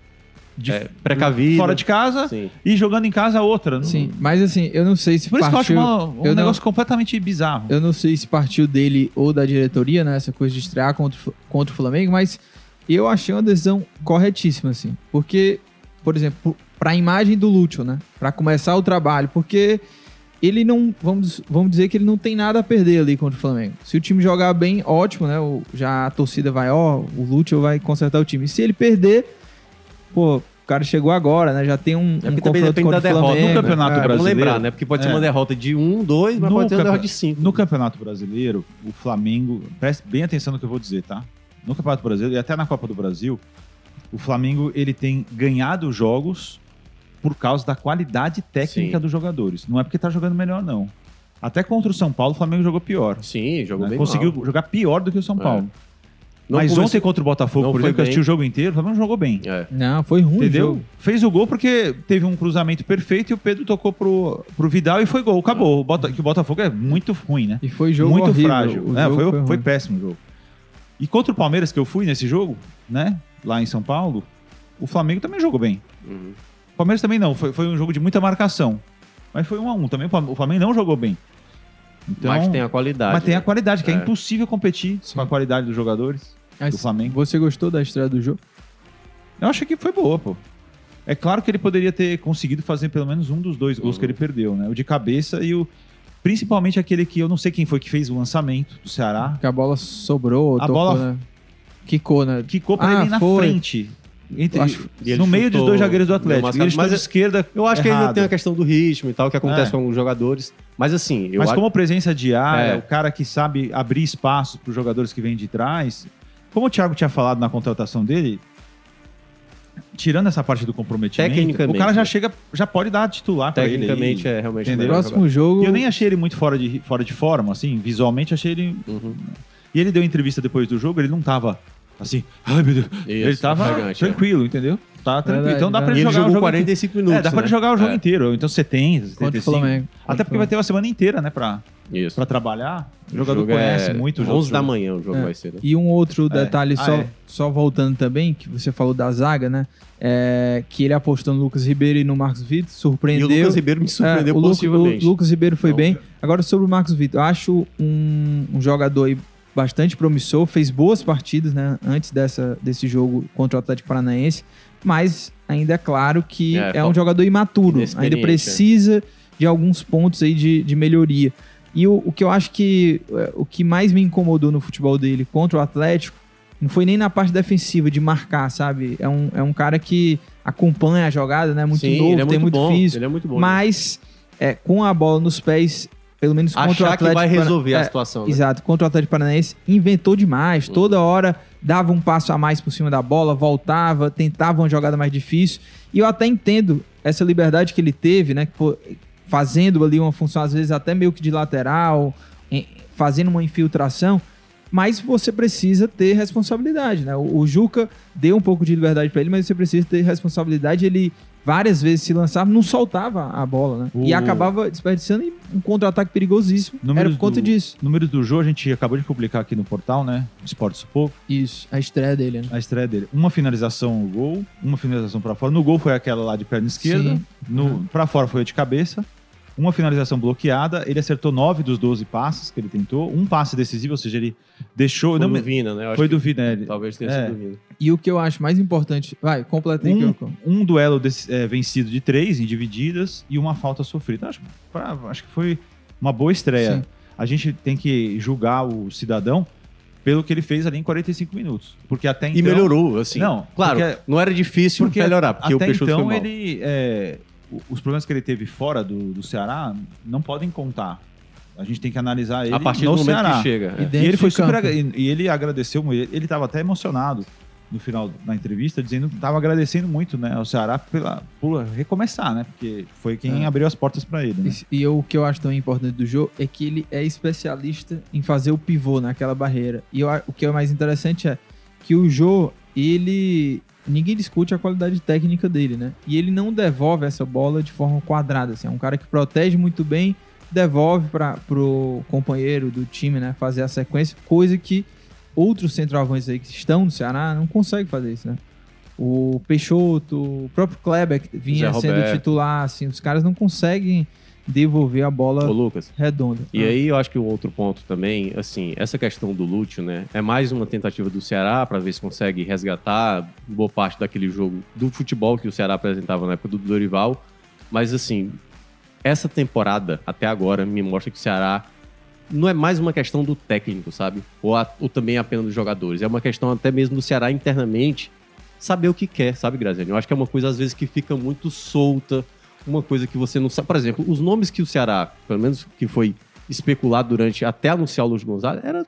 de é, precavida. fora de casa Sim. e jogando em casa outra. Sim, mas assim, eu não sei se Por isso que eu acho partiu... uma- um eu não- negócio completamente bizarro. Eu não sei se partiu dele ou da diretoria, né? Essa coisa de estrear contra, contra o Flamengo, mas eu achei uma decisão corretíssima, assim. Porque, por exemplo, para a imagem do Lúcio, né? Para começar o trabalho, porque ele não. Vamos, vamos dizer que ele não tem nada a perder ali contra o Flamengo. Se o time jogar bem, ótimo, né? O- já a torcida vai, ó, o Lúcio vai consertar o time. Se ele perder, pô, o cara chegou agora, né? Já tem um, É um porque também depende contra da o derrota. Flamengo. No Campeonato É, vamos Brasileiro. lembrar, né? Porque pode ser É. uma derrota de um, dois, mas No pode ser uma derrota de cinco. No Campeonato Brasileiro, o Flamengo. Preste bem atenção no que eu vou dizer, tá? No Campeonato Brasileiro e até na Copa do Brasil, o Flamengo ele tem ganhado jogos por causa da qualidade técnica Sim. dos jogadores. Não é porque tá jogando melhor, não. Até contra o São Paulo, o Flamengo jogou pior. Sim, jogou né? bem Conseguiu mal. jogar pior do que o São É. Paulo. Não Mas começou- ontem contra o Botafogo, não por foi exemplo, que eu assisti o jogo inteiro, o Flamengo jogou bem. É. Não, foi ruim o Entendeu? jogo. Fez o gol porque teve um cruzamento perfeito e o Pedro tocou pro, pro Vidal e foi gol. Acabou. O Bota- que o Botafogo é muito ruim, né? E foi jogo muito horrível. frágil. O É, jogo foi, foi, ruim. péssimo o jogo. E contra o Palmeiras, que eu fui nesse jogo, né? Lá em São Paulo, o Flamengo também jogou bem. Uhum. O Palmeiras também não. Foi, foi um jogo de muita marcação. Mas foi um a um. Também o Flam- o Flamengo não jogou bem. Então, Mas tem a qualidade. mas tem a né? qualidade, que é, É. impossível competir Sim. com a qualidade dos jogadores Mas do Flamengo. Você gostou da estreia do jogo? Eu achei que foi boa, pô. É claro que ele poderia ter conseguido fazer pelo menos um dos dois gols Uhum. que ele perdeu, né? O de cabeça e o. Principalmente aquele que eu não sei quem foi que fez o lançamento do Ceará. Que a bola sobrou, A tocou, bola- né? Quicou, né? Quicou pra Ah, ele na foi. frente. Entre, Acho- no meio dos dois zagueiros do Atlético. ele mas de esquerda. Eu acho que ainda errado. tem a questão do ritmo e tal, que acontece É. com alguns jogadores. Mas assim, eu Mas acho. como presença de área, É. o cara que sabe abrir espaço para os jogadores que vêm de trás. Como o Thiago tinha falado na contratação dele, tirando essa parte do comprometimento, Tecnicamente, o cara já chega, já pode dar titular para ele. Tecnicamente é realmente Entendeu? Próximo jogo. E eu nem achei ele muito fora de, fora de forma, assim, visualmente achei ele. Uhum. E ele deu entrevista depois do jogo, ele não tava assim, ai meu Deus. ele tava é. tranquilo, entendeu? Tá tranquilo. Verdade, então dá pra E ele ele jogar o jogo 45 minutos. É, dá pra né? ele jogar o jogo É, inteiro. Então 70, Contra o 75. Flamengo. Até porque vai ter uma semana inteira, né, pra, Isso. pra trabalhar. O O jogador jogo conhece é muito o 11 jogo. da manhã o jogo É. vai ser, né? E um outro É. detalhe, Ah, só, é. só voltando também, que você falou da zaga, né? É, que ele apostou no Lucas Ribeiro e no Marcos Vitor, E surpreendeu. o Lucas Ribeiro me surpreendeu É, o positivamente. O Lucas Ribeiro foi Então, bem. Agora, sobre o Marcos Vitor, eu acho um, um jogador aí bastante promissor, fez boas partidas, né? Antes dessa, desse jogo contra o Atlético Paranaense, mas ainda é claro que É, é, um jogador imaturo, ainda precisa de alguns pontos aí de, de melhoria. E o, o que eu acho que é, o que mais me incomodou no futebol dele contra o Atlético não foi nem na parte defensiva de marcar, sabe? É um, é um cara que acompanha a jogada, né? Muito Sim, novo, é tem muito muito bom, físico. Ele é muito bom. né? Mas é, com a bola nos pés, pelo menos contra o Achar que Atlético vai resolver a é, situação, né? Exato, contra o Atlético Paranaense, inventou demais. Uhum. Toda hora dava um passo a mais por cima da bola, voltava, tentava uma jogada mais difícil. E eu até entendo essa liberdade que ele teve, né? Fazendo ali uma função, às vezes até meio que de lateral, fazendo uma infiltração. Mas você precisa ter responsabilidade, né? O Juca deu um pouco de liberdade para ele, mas você precisa ter responsabilidade. Ele várias vezes se lançava, não soltava a bola, né? E O- acabava desperdiçando em um contra-ataque perigosíssimo. Era Números por conta do- disso. Números do jogo a gente acabou de publicar aqui no portal, né? Esporte Pouco. Isso, a estreia dele, né? A estreia dele. Uma finalização no gol, uma finalização pra fora. No gol foi aquela lá de perna esquerda. Sim. No, Uhum. Pra fora foi a de cabeça. Uma finalização bloqueada. Ele acertou nove dos 12 passes que ele tentou. Um passe decisivo, ou seja, ele deixou. Foi não, do Vina, né? Foi que do Vinelli. Talvez tenha É. sido do Vina. E o que eu acho mais importante. Vai, completa aí, Um, Kyoko. um duelo desse- é, vencido de três em divididas e uma falta sofrida. Acho, pra- acho que foi uma boa estreia. Sim. A gente tem que julgar o cidadão pelo que ele fez ali em 45 minutos. Porque até então. E melhorou, assim. Não, claro, porque- não era difícil Porque melhorar, porque o até Peixoto então foi mal. ele. é, o- os problemas que ele teve fora do, do Ceará não podem contar. A gente tem que analisar ele A partir no do momento Ceará. que chega. E é. E ele foi super. E e ele agradeceu muito. Ele estava até emocionado no final da entrevista, dizendo que estava agradecendo muito né, ao Ceará pela, por recomeçar, né? Porque foi quem É. abriu as portas para ele. Né? E, e eu- o que eu acho também importante do jogo é que ele é especialista em fazer o pivô naquela barreira. E eu o que é mais interessante é que o Jô, ele. Ninguém discute a qualidade técnica dele, né? E ele não devolve essa bola de forma quadrada. Assim. É um cara que protege muito bem, devolve para pro companheiro do time, né? Fazer a sequência, coisa que outros centroavantes aí que estão no Ceará não conseguem fazer isso, né? O Peixoto, o próprio Kleber, que vinha sendo titular, assim, os caras não conseguem devolver a bola Ô, Lucas. redonda. E Ah, aí eu acho que o outro ponto também, assim, essa questão do Lúcio, né? É mais uma tentativa do Ceará para ver se consegue resgatar boa parte daquele jogo do futebol que o Ceará apresentava na época do Dorival. Mas assim, essa temporada até agora me mostra que o Ceará não é mais uma questão do técnico, sabe? Ou, a- ou também apenas dos jogadores. É uma questão até mesmo do Ceará internamente saber o que quer, sabe, Graziani? Eu acho que é uma coisa às vezes que fica muito solta, uma coisa que você não sabe. Por exemplo, os nomes que o Ceará, pelo menos que foi especulado durante até anunciar o Luiz Gonzalez, era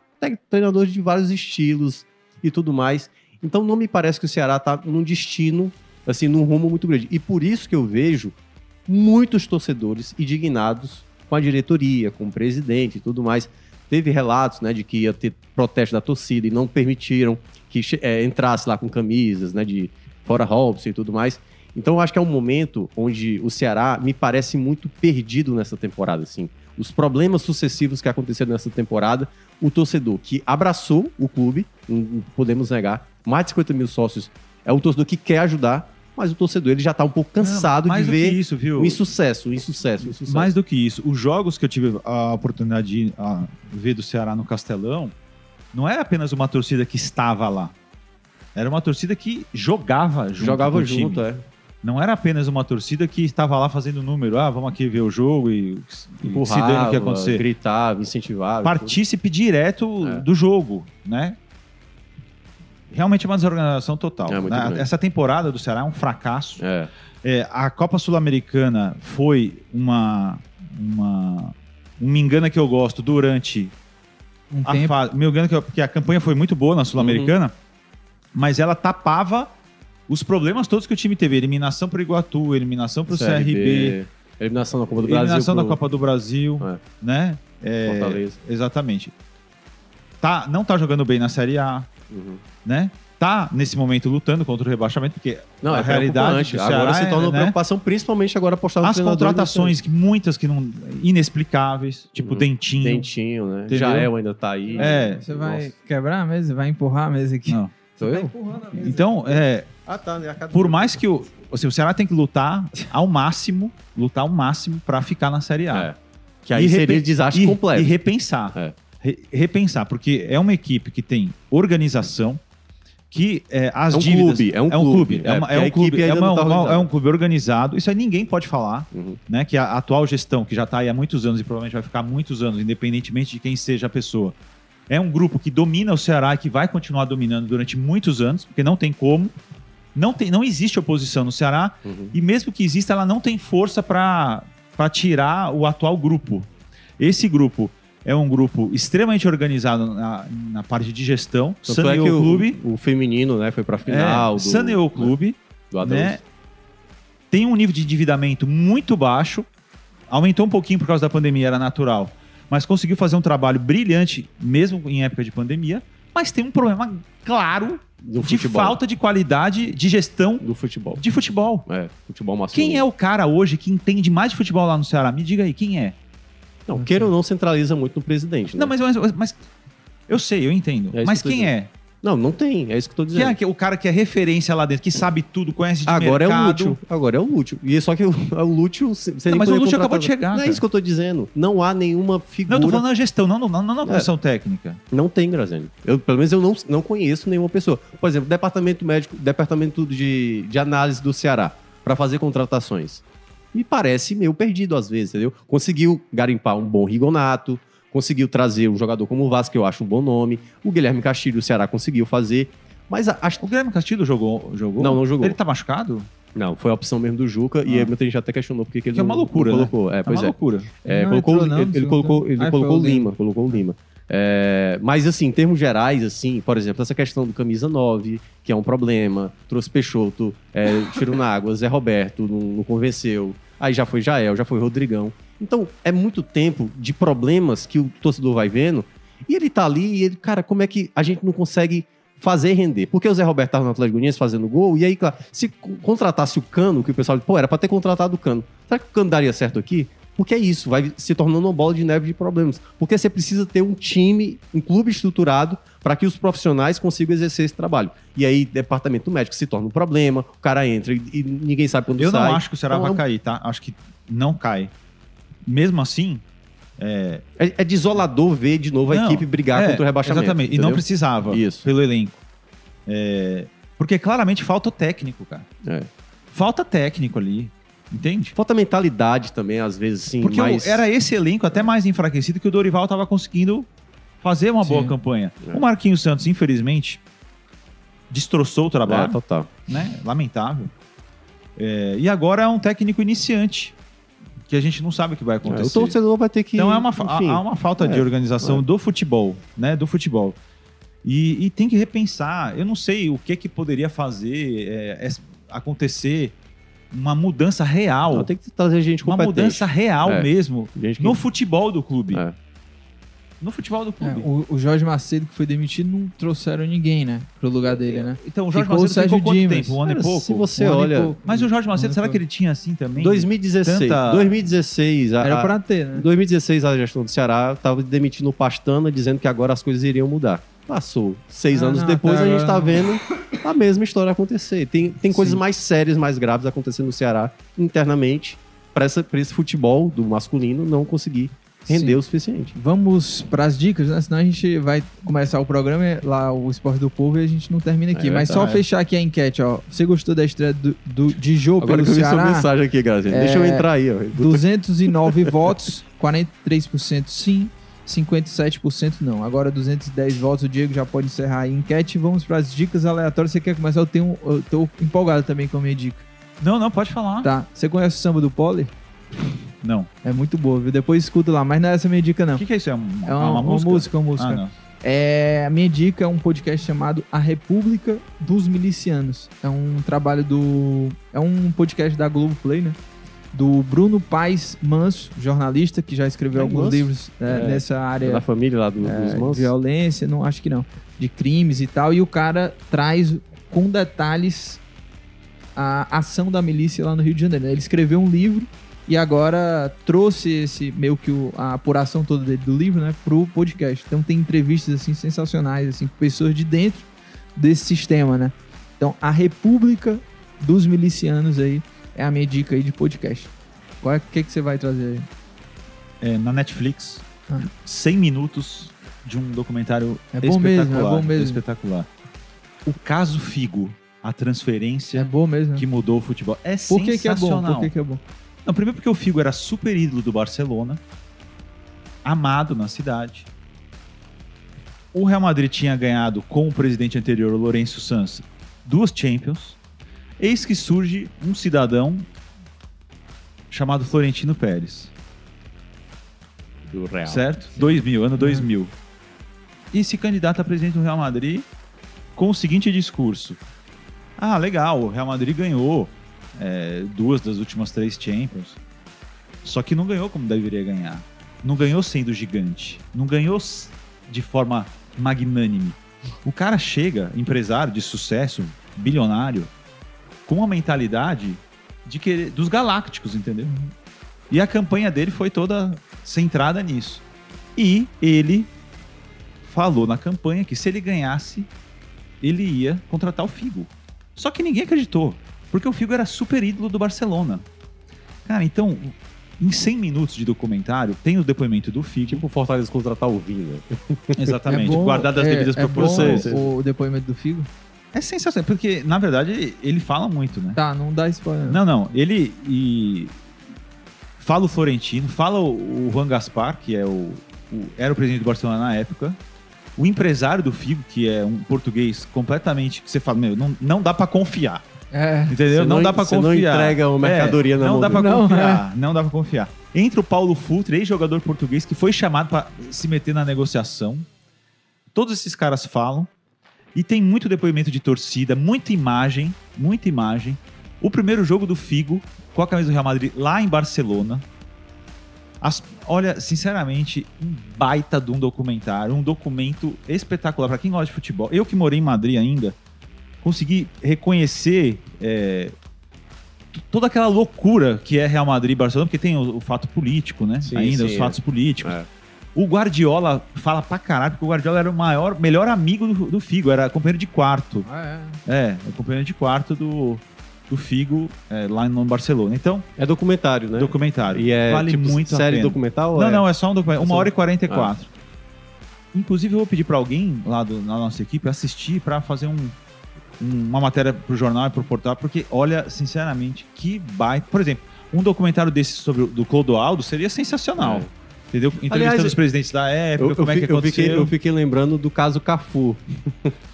treinadores de vários estilos e tudo mais. Então não me parece que o Ceará tá num destino, assim, num rumo muito grande. E por isso que eu vejo muitos torcedores indignados com a diretoria, com o presidente e tudo mais. Teve relatos, né, de que ia ter protesto da torcida e não permitiram que eh, entrasse lá com camisas, né, de fora Robson e tudo mais. Então eu acho que é um momento onde o Ceará me parece muito perdido nessa temporada, assim. Os problemas sucessivos que aconteceram nessa temporada, o torcedor que abraçou o clube, não não podemos negar, mais de 50 mil sócios, é um torcedor que quer ajudar, mas o torcedor ele já tá um pouco cansado mais de ver isso, viu? o insucesso, o insucesso, o insucesso. Mais do que isso, os jogos que eu tive a oportunidade de ver do Ceará no Castelão, não é apenas uma torcida que estava lá. Era uma torcida que jogava junto. Jogava junto, é. Não era apenas uma torcida que estava lá fazendo número. Ah, vamos aqui ver o jogo e, e se dane o que ia acontecer. gritava, incentivava. Partícipe direto É. do jogo, né? Realmente é uma desorganização total. É né? Essa temporada do Ceará é um fracasso. É. É, a Copa Sul-Americana foi uma, uma um me engana que eu gosto durante um a tempo. fase. Me engana que eu- porque a campanha foi muito boa na Sul-Americana, Uhum. mas ela tapava os problemas todos que o time teve. Eliminação para o Iguatu, eliminação para o CRB, Eliminação da Copa do eliminação Brasil. da pro Copa do Brasil, É. né? É, Fortaleza. Exatamente. Tá, não tá jogando bem na Série A. Uhum. né? Tá nesse momento lutando contra o rebaixamento, porque Não, a é realidade do Agora Ceará se torna é, uma né? preocupação, principalmente agora apostado no As contratações, que muitas que não. inexplicáveis, tipo Uhum. Dentinho. Dentinho, né? Entendeu? Jael ainda tá aí. É. Você vai Nossa. quebrar a mesa? Vai empurrar a mesa aqui? Não. Sou eu? empurrando a mesa. Então, é, Ah, tá. né? Por mais que o, assim, o Ceará tem que lutar ao máximo, lutar ao máximo pra ficar na Série A. É. Que aí E seria repen- desastre e, completo. E repensar. É. Re- repensar, porque é uma equipe que tem organização, que é, as É um dívidas... clube, é um É, clube. uma- É, é porque um a clube, é, uma- tá uma- é um clube organizado. Isso aí ninguém pode falar, Uhum. né? Que a atual gestão, que já está aí há muitos anos e provavelmente vai ficar muitos anos, independentemente de quem seja a pessoa, é um grupo que domina o Ceará e que vai continuar dominando durante muitos anos, porque não tem como. Não, tem, não existe oposição no Ceará, Uhum. e mesmo que exista, ela não tem força para tirar o atual grupo. Esse grupo é um grupo extremamente organizado na, na parte de gestão, Tanto é saneou que o clube, o, o feminino, né, foi pra final. é, do, saneou o clube, Do Adams. né? Tem um nível de endividamento muito baixo, aumentou um pouquinho por causa da pandemia, era natural, mas conseguiu fazer um trabalho brilhante, mesmo em época de pandemia, mas tem um problema claro Do de futebol. falta de qualidade de gestão Do futebol. de futebol. É, futebol masculino. Quem é o cara hoje que entende mais de futebol lá no Ceará? Me diga aí, quem é? Não, queira ou não, centraliza muito no presidente. Né? Não, mas, mas, mas- eu sei, eu entendo. É mas quem é? Não, não tem. É isso que eu tô dizendo. é o cara que é referência lá dentro, que sabe tudo, conhece de Agora é o mercado? Lúcio. Agora é o Lúcio. E só que o, o Lúcio... Você Não, mas o Lúcio acabou de chegar, Não é isso que eu tô dizendo. Não há nenhuma Não, figura... eu tô falando na gestão, não, não, não na É. comissão técnica. Não tem, Graziani. Eu, pelo menos eu não, não conheço nenhuma pessoa. Por exemplo, departamento médico, departamento de, de análise do Ceará, para fazer contratações. Me parece meio perdido às vezes, entendeu? Conseguiu garimpar um bom Rigonato, conseguiu trazer um jogador como o Vasco, que eu acho um bom nome. O Guilherme Castilho, o Ceará conseguiu fazer. Mas a- as O Guilherme Castilho jogou, jogou? Não, não jogou. Ele tá machucado? Não, foi a opção mesmo do Juca e Ah. aí muita gente até questionou porque que ele Que é uma loucura, né? colocou. É, É pois uma é. loucura. É, Não colocou, não, ele, ele colocou, ele colocou o o Lima, Lima. colocou o Lima. É, mas assim, em termos gerais, assim, por exemplo, essa questão do camisa 9, que é um problema, trouxe Peixoto, é, tiro na água, Zé Roberto não, não convenceu, aí já foi Jael, já foi Rodrigão. Então, é muito tempo de problemas que o torcedor vai vendo, e ele tá ali, e ele, cara, como é que a gente não consegue fazer render? Porque o Zé Roberto tava no Atlético Goianiense fazendo gol, e aí, claro, se co- contratasse o Cano, que o pessoal, pô, era pra ter contratado o Cano. Será que o Cano daria certo aqui? Porque é isso, vai se tornando uma bola de neve de problemas. Porque você precisa ter um time, um clube estruturado para que os profissionais consigam exercer esse trabalho. E aí, departamento médico se torna um problema, o cara entra e, e ninguém sabe quando Eu sai. não acho que o Ceará Então, vai é cair, tá? Acho que não cai. Mesmo assim, é, É, é desolador ver de novo a Não, equipe brigar é, contra o rebaixamento. Exatamente. E não entendeu? precisava Isso. pelo elenco. É, porque claramente falta o técnico, cara. É. Falta técnico ali. Entende? Falta mentalidade também, às vezes, sim. Porque mas... o- era esse elenco até mais enfraquecido que o Dorival estava conseguindo fazer uma boa Sim. campanha. É. O Marquinhos Santos, infelizmente, destroçou o É, trabalho, total. né? Lamentável. É, e agora é um técnico iniciante, que a gente não sabe o que vai É, acontecer. o torcedor vai ter que. Então é uma, enfim, há uma falta de é, organização é. do futebol, né? Do futebol. E, e tem que repensar. Eu não sei o que que poderia fazer é, acontecer uma mudança real, não, tem que trazer gente uma competente. mudança real É. mesmo Gente que- no futebol do clube. É. No futebol do É, clube. o, o Jorge Macedo, que foi demitido, não trouxeram ninguém, né? Pro lugar dele, né? Então o Jorge ficou o Macedo Sérgio ficou quanto Dimas. tempo? Um ano Cara, e pouco? se você Um olha. pouco. Mas o Jorge Macedo, Um será e que ele tinha assim também? 2016. Tanta- 2016. A, Era a- pra ter, né? 2016 a gestão do Ceará estava demitindo o Pastana, dizendo que agora as coisas iriam mudar. Passou. Seis Ah, anos não, depois a gente está vendo a mesma história acontecer. Tem, tem coisas Sim. mais sérias, mais graves acontecendo no Ceará internamente para esse futebol do masculino não conseguir render Sim. o suficiente. Vamos pras dicas, né? Senão a gente vai começar o programa lá, o Esporte do Povo, e a gente não termina aqui. É Mas só fechar aqui a enquete, ó. Você gostou da estreia do, do- de jogo Agora pelo que eu vi sua Ceará? mensagem aqui, galera. Deixa eu É, entrar aí, ó. 209 votos, 43% sim, 57% não. Agora 210 votos, o Diego já pode encerrar a enquete. Vamos para as dicas aleatórias. Você quer começar? Eu, tenho, eu tô empolgado também com a minha dica. Não, não, pode falar. Tá. Você conhece o samba do Poli? Não. É muito boa, viu? Depois escuta lá, mas não é essa a minha dica, não. O que, que é isso? É, um- É uma, uma música, uma música. Ah. É, a minha dica é um podcast chamado A República dos Milicianos. É um trabalho do. É um podcast da Globoplay, né? Do Bruno Paes Manso, jornalista que já escreveu Paes alguns Manso? livros é, É, nessa área Da família lá do, é, dos de mãos. violência, não acho que não, de crimes e tal, e o cara traz com detalhes a ação da milícia lá no Rio de Janeiro. né? Ele escreveu um livro e agora trouxe esse meio que o- a apuração toda dele do livro, né, pro podcast. Então tem entrevistas assim sensacionais assim com pessoas de dentro desse sistema, né? Então a República dos Milicianos aí é a minha dica aí de podcast. Qual é o que que você vai trazer aí? É, na Netflix, Ah. 100 minutos de um documentário É bom mesmo, é espetacular. bom mesmo. Espetacular. O caso Figo, a É transferência bom mesmo. que mudou o futebol. É Por que, que é bom? sensacional. Por que, que é bom? Não, primeiro porque o Figo era super ídolo do Barcelona, amado na cidade. O Real Madrid tinha ganhado com o presidente anterior, o Lourenço Sanz, duas Champions. Eis que surge um cidadão chamado Florentino Pérez, Do Real. certo? 2000, ano 2000. E se candidata a presidente do Real Madrid com o seguinte discurso: Ah, legal, o Real Madrid ganhou é, duas das últimas três Champions, só que não ganhou como deveria ganhar. Não ganhou sendo gigante, não ganhou de forma magnânime. O cara chega, empresário de sucesso, bilionário, com uma mentalidade de querer, dos galácticos, entendeu? E a campanha dele foi toda centrada nisso. E ele falou na campanha que se ele ganhasse, ele ia contratar o Figo. Só que ninguém acreditou, porque o Figo era super ídolo do Barcelona. Cara, então, em 100 minutos de documentário, tem o depoimento do Figo. Tipo o Fortaleza contratar o Vina. Exatamente, É bom- guardado as é- devidas é proporções. o, o depoimento do Figo? É sensacional, porque, na verdade, ele fala muito, né? Tá, não dá spoiler. Não, não. Ele e fala o Florentino, fala o, o Juan Gaspar, que é o, o- era o presidente do Barcelona na época. O empresário do Figo, que é um português completamente que você fala, meu, não, não dá pra confiar. É. Entendeu? Não, não- dá pra você não confiar. entrega uma mercadoria na não mão dá pra Não, confiar. Não dá pra confiar. Entra o Paulo Futre, ex-jogador português, que foi chamado pra se meter na negociação. Todos esses caras falam. E tem muito depoimento de torcida, muita imagem, muita imagem. O primeiro jogo do Figo com a camisa do Real Madrid lá em Barcelona. As- olha, sinceramente, um baita de um documentário, um documento espetacular para quem gosta de futebol. Eu que morei em Madrid ainda, consegui reconhecer é, toda aquela loucura que é Real Madrid e Barcelona, porque tem o, o fato político, né? Sim, ainda, sim, os fatos políticos. É. O Guardiola fala pra caralho, porque o Guardiola era o maior, melhor amigo do, do Figo, era companheiro de quarto. Ah, é. É, é companheiro de quarto do, do Figo é, lá no Barcelona. Então, É documentário, né? documentário. E é vale tipo muito a série pena. documental? Não, é? não, é só um documentário. Uma hora e 44. Inclusive, eu vou pedir pra alguém lá do, na nossa equipe assistir pra fazer um, um- uma matéria pro jornal e pro portal, porque, olha, sinceramente, que baita. Por exemplo, um documentário desse sobre o do Clodoaldo seria sensacional. É. Entendeu? Entrevistando Aliás, os presidentes da época, Eu, eu como é que fi- eu aconteceu. fiquei, eu fiquei lembrando do caso Cafu.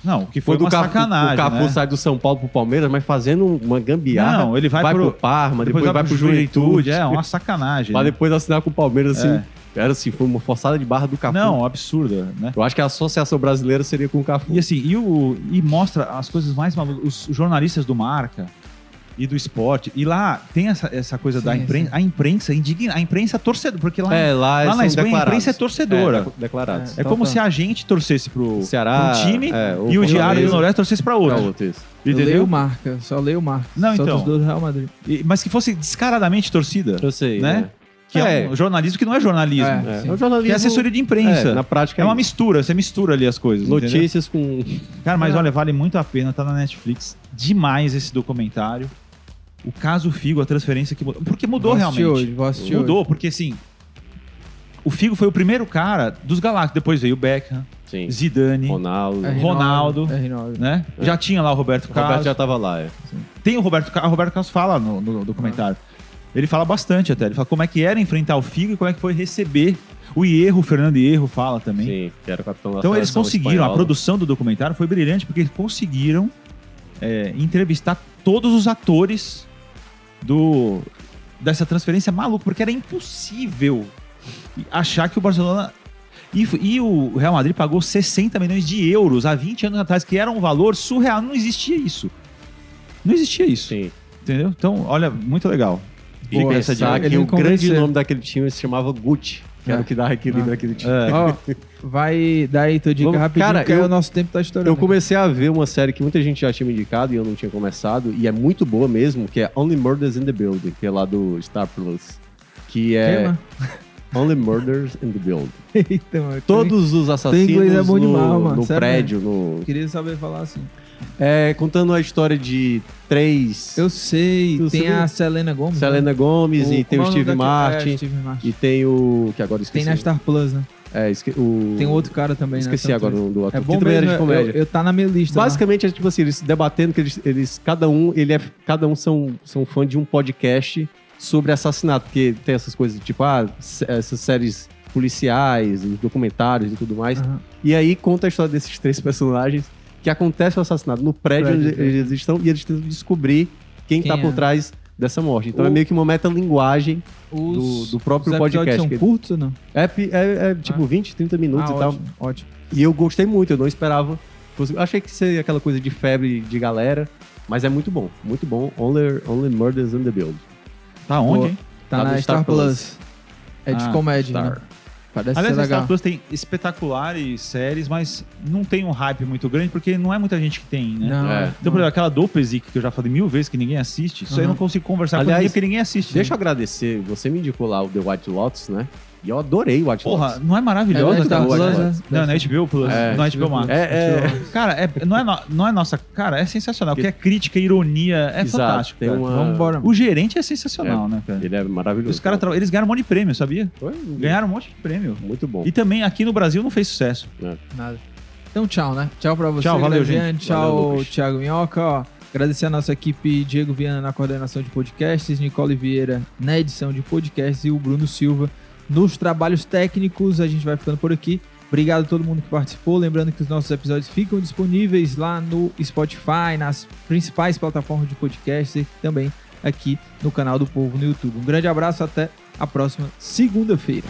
Não, que foi Quando uma Cafu, sacanagem, o Cafu né? sai do São Paulo pro Palmeiras, mas fazendo uma gambiarra. Não, ele vai, vai pro, pro Parma, depois, vai pro Juventude. Juventude. É, uma sacanagem. Pra né? depois assinar com o Palmeiras, assim. É. Era assim, foi uma forçada de barra do Cafu. Não, absurda, né? Eu acho que a associação brasileira seria com o Cafu. E assim, e, o, e mostra as coisas mais malucas. Os jornalistas do Marca e do esporte. E lá tem essa, essa coisa da Sim, imprensa. A imprensa indigna. A imprensa torcedora. Porque lá, É, lá, lá na Espanha a declarados. imprensa é torcedora. É, de- declarados. É, como se a gente torcesse pro, Ceará, pro time é, e o. Diário do Noroeste torcesse pra outro. Pra outro, isso. Eu Entendeu? leio marca, só leio marca. Não, só então. dos do Real Madrid. E- mas que fosse descaradamente torcida. Eu sei, Né? né? Que é. É. um jornalismo que não é jornalismo. É. É, Sim. é jornalismo... Que é assessoria de imprensa. É, na prática É uma mistura, você mistura ali as coisas. entendeu? Notícias com... Cara, mas É. olha, vale muito a pena, tá na Netflix. Demais esse documentário. O caso Figo, a transferência que mudou. Porque mudou Vou realmente. Hoje, vou Mudou, porque assim. O Figo foi o primeiro cara dos Galácticos. Depois veio o Beckham, Sim. Zidane, Ronaldo. hoje. O R9, Ronaldo. R9. né? É. Já tinha lá o Roberto Carlos. Roberto já tava lá, é. Tem o Roberto Carlos. O Roberto Carlos fala no, no documentário. Ele fala bastante até. Ele fala como é que era enfrentar o Figo e como é que foi receber o Hierro. O Fernando Hierro fala também. Sim, que era o capitão da Então eles conseguiram, a espanhola. produção do documentário foi brilhante porque eles conseguiram é, entrevistar todos os atores do dessa transferência maluca, porque era impossível achar que o Barcelona e, e o Real Madrid pagou 60 milhões de euros há 20 anos atrás, que era um valor surreal, não existia isso. Não existia isso, Sim. entendeu? Então, olha, muito legal. E Boa, pensa de- Pensar ele que o grande nome daquele time se chamava Gucci, que era É. o que dava equilíbrio Ah. naquele time. É. Ó, vai dar aí tua dica Vamos- rapidinho, cara, porque aí eu- o nosso tempo tá estourando. Eu comecei a ver uma série que muita gente já tinha me indicado e eu não tinha começado, e é muito boa mesmo, que é Only Murders in the Building, que é lá do Star Plus. Que é Tema? Only Murders in the Building. Eita, mano. Todos os assassinos inglês é bom no, demais, mano, no sério prédio, no... Eu queria saber falar assim. É, contando a história de três... Eu sei, tem a Selena Gomes. Selena Gomes né? e tem o é nome Steve daquele- Martin. É, Steve Martin. E tem o... que agora eu Tem esqueci. na Star Plus, né? É, esque... o... Tem outro cara também, né? Esqueci São agora o do ator. É bom que também mesmo, era de comédia. eu, eu tá na minha lista. lá. Basicamente é tipo assim, eles debatendo que eles, eles cada um, ele é cada um são são fã de um podcast sobre assassinato, porque tem essas coisas tipo ah, essas séries policiais, os documentários e tudo mais. Aham. E aí conta a história desses três personagens que acontece o assassinato no prédio, Prédio, onde eles estão e eles tentam descobrir quem, Quem tá por é. trás dessa morte. Então O- é meio que uma metalinguagem Os, do, do próprio os episódios podcast. são que- curtos ou não? É, é- é, tipo Ah. 20, 30 minutos ah, e tal. ótimo, ótimo. E eu gostei muito, eu não esperava. Eu achei que seria aquela coisa de febre de galera, mas é muito bom, muito bom. Only, only Murders in the Build. Tá onde, hein? Tá, Tá na Star, Star Plus. Plus. É de Ah, comédia, Star. né? Parece Aliás, ser legal. Star Plus tem espetaculares séries, mas não tem um hype muito grande, porque não é muita gente que tem, né? Não, É. é. Então, por exemplo, aquela Doppelzik que eu já falei mil vezes que ninguém assiste, isso aí eu Uhum. não consigo conversar Aliás, com ninguém porque ninguém assiste. Deixa eu agradecer, você me indicou lá o The White Lotus, né? E eu adorei o White Porra, Lotus. não é maravilhosa É, Plus? Né? Não, é na HBO Plus, É, não é HBO Max. É, é, Cara, é- não, é no- não é nossa. Cara, é sensacional. Porque é crítica, ironia, é Exato, fantástico. tem cara. uma- Vamos embora. O gerente é sensacional, né, cara? ele é maravilhoso. Os caras eles ganharam um monte de prêmio, sabia? Foi Ganharam um monte de prêmio. muito bom. E também aqui no Brasil não fez sucesso. Nada. Então, tchau, né? Tchau pra você, Tchau, valeu, gente. Tchau, Valeu. Thiago Minhoca. Ó, agradecer a nossa equipe, Diego Viana na coordenação de podcasts, Nicole Vieira na edição de podcasts e o Bruno Silva nos trabalhos técnicos. A gente vai ficando por aqui. Obrigado a todo mundo que participou. Lembrando que os nossos episódios ficam disponíveis lá no Spotify, nas principais plataformas de podcast e também aqui no canal do Povo no YouTube. Um grande abraço, até a próxima segunda-feira.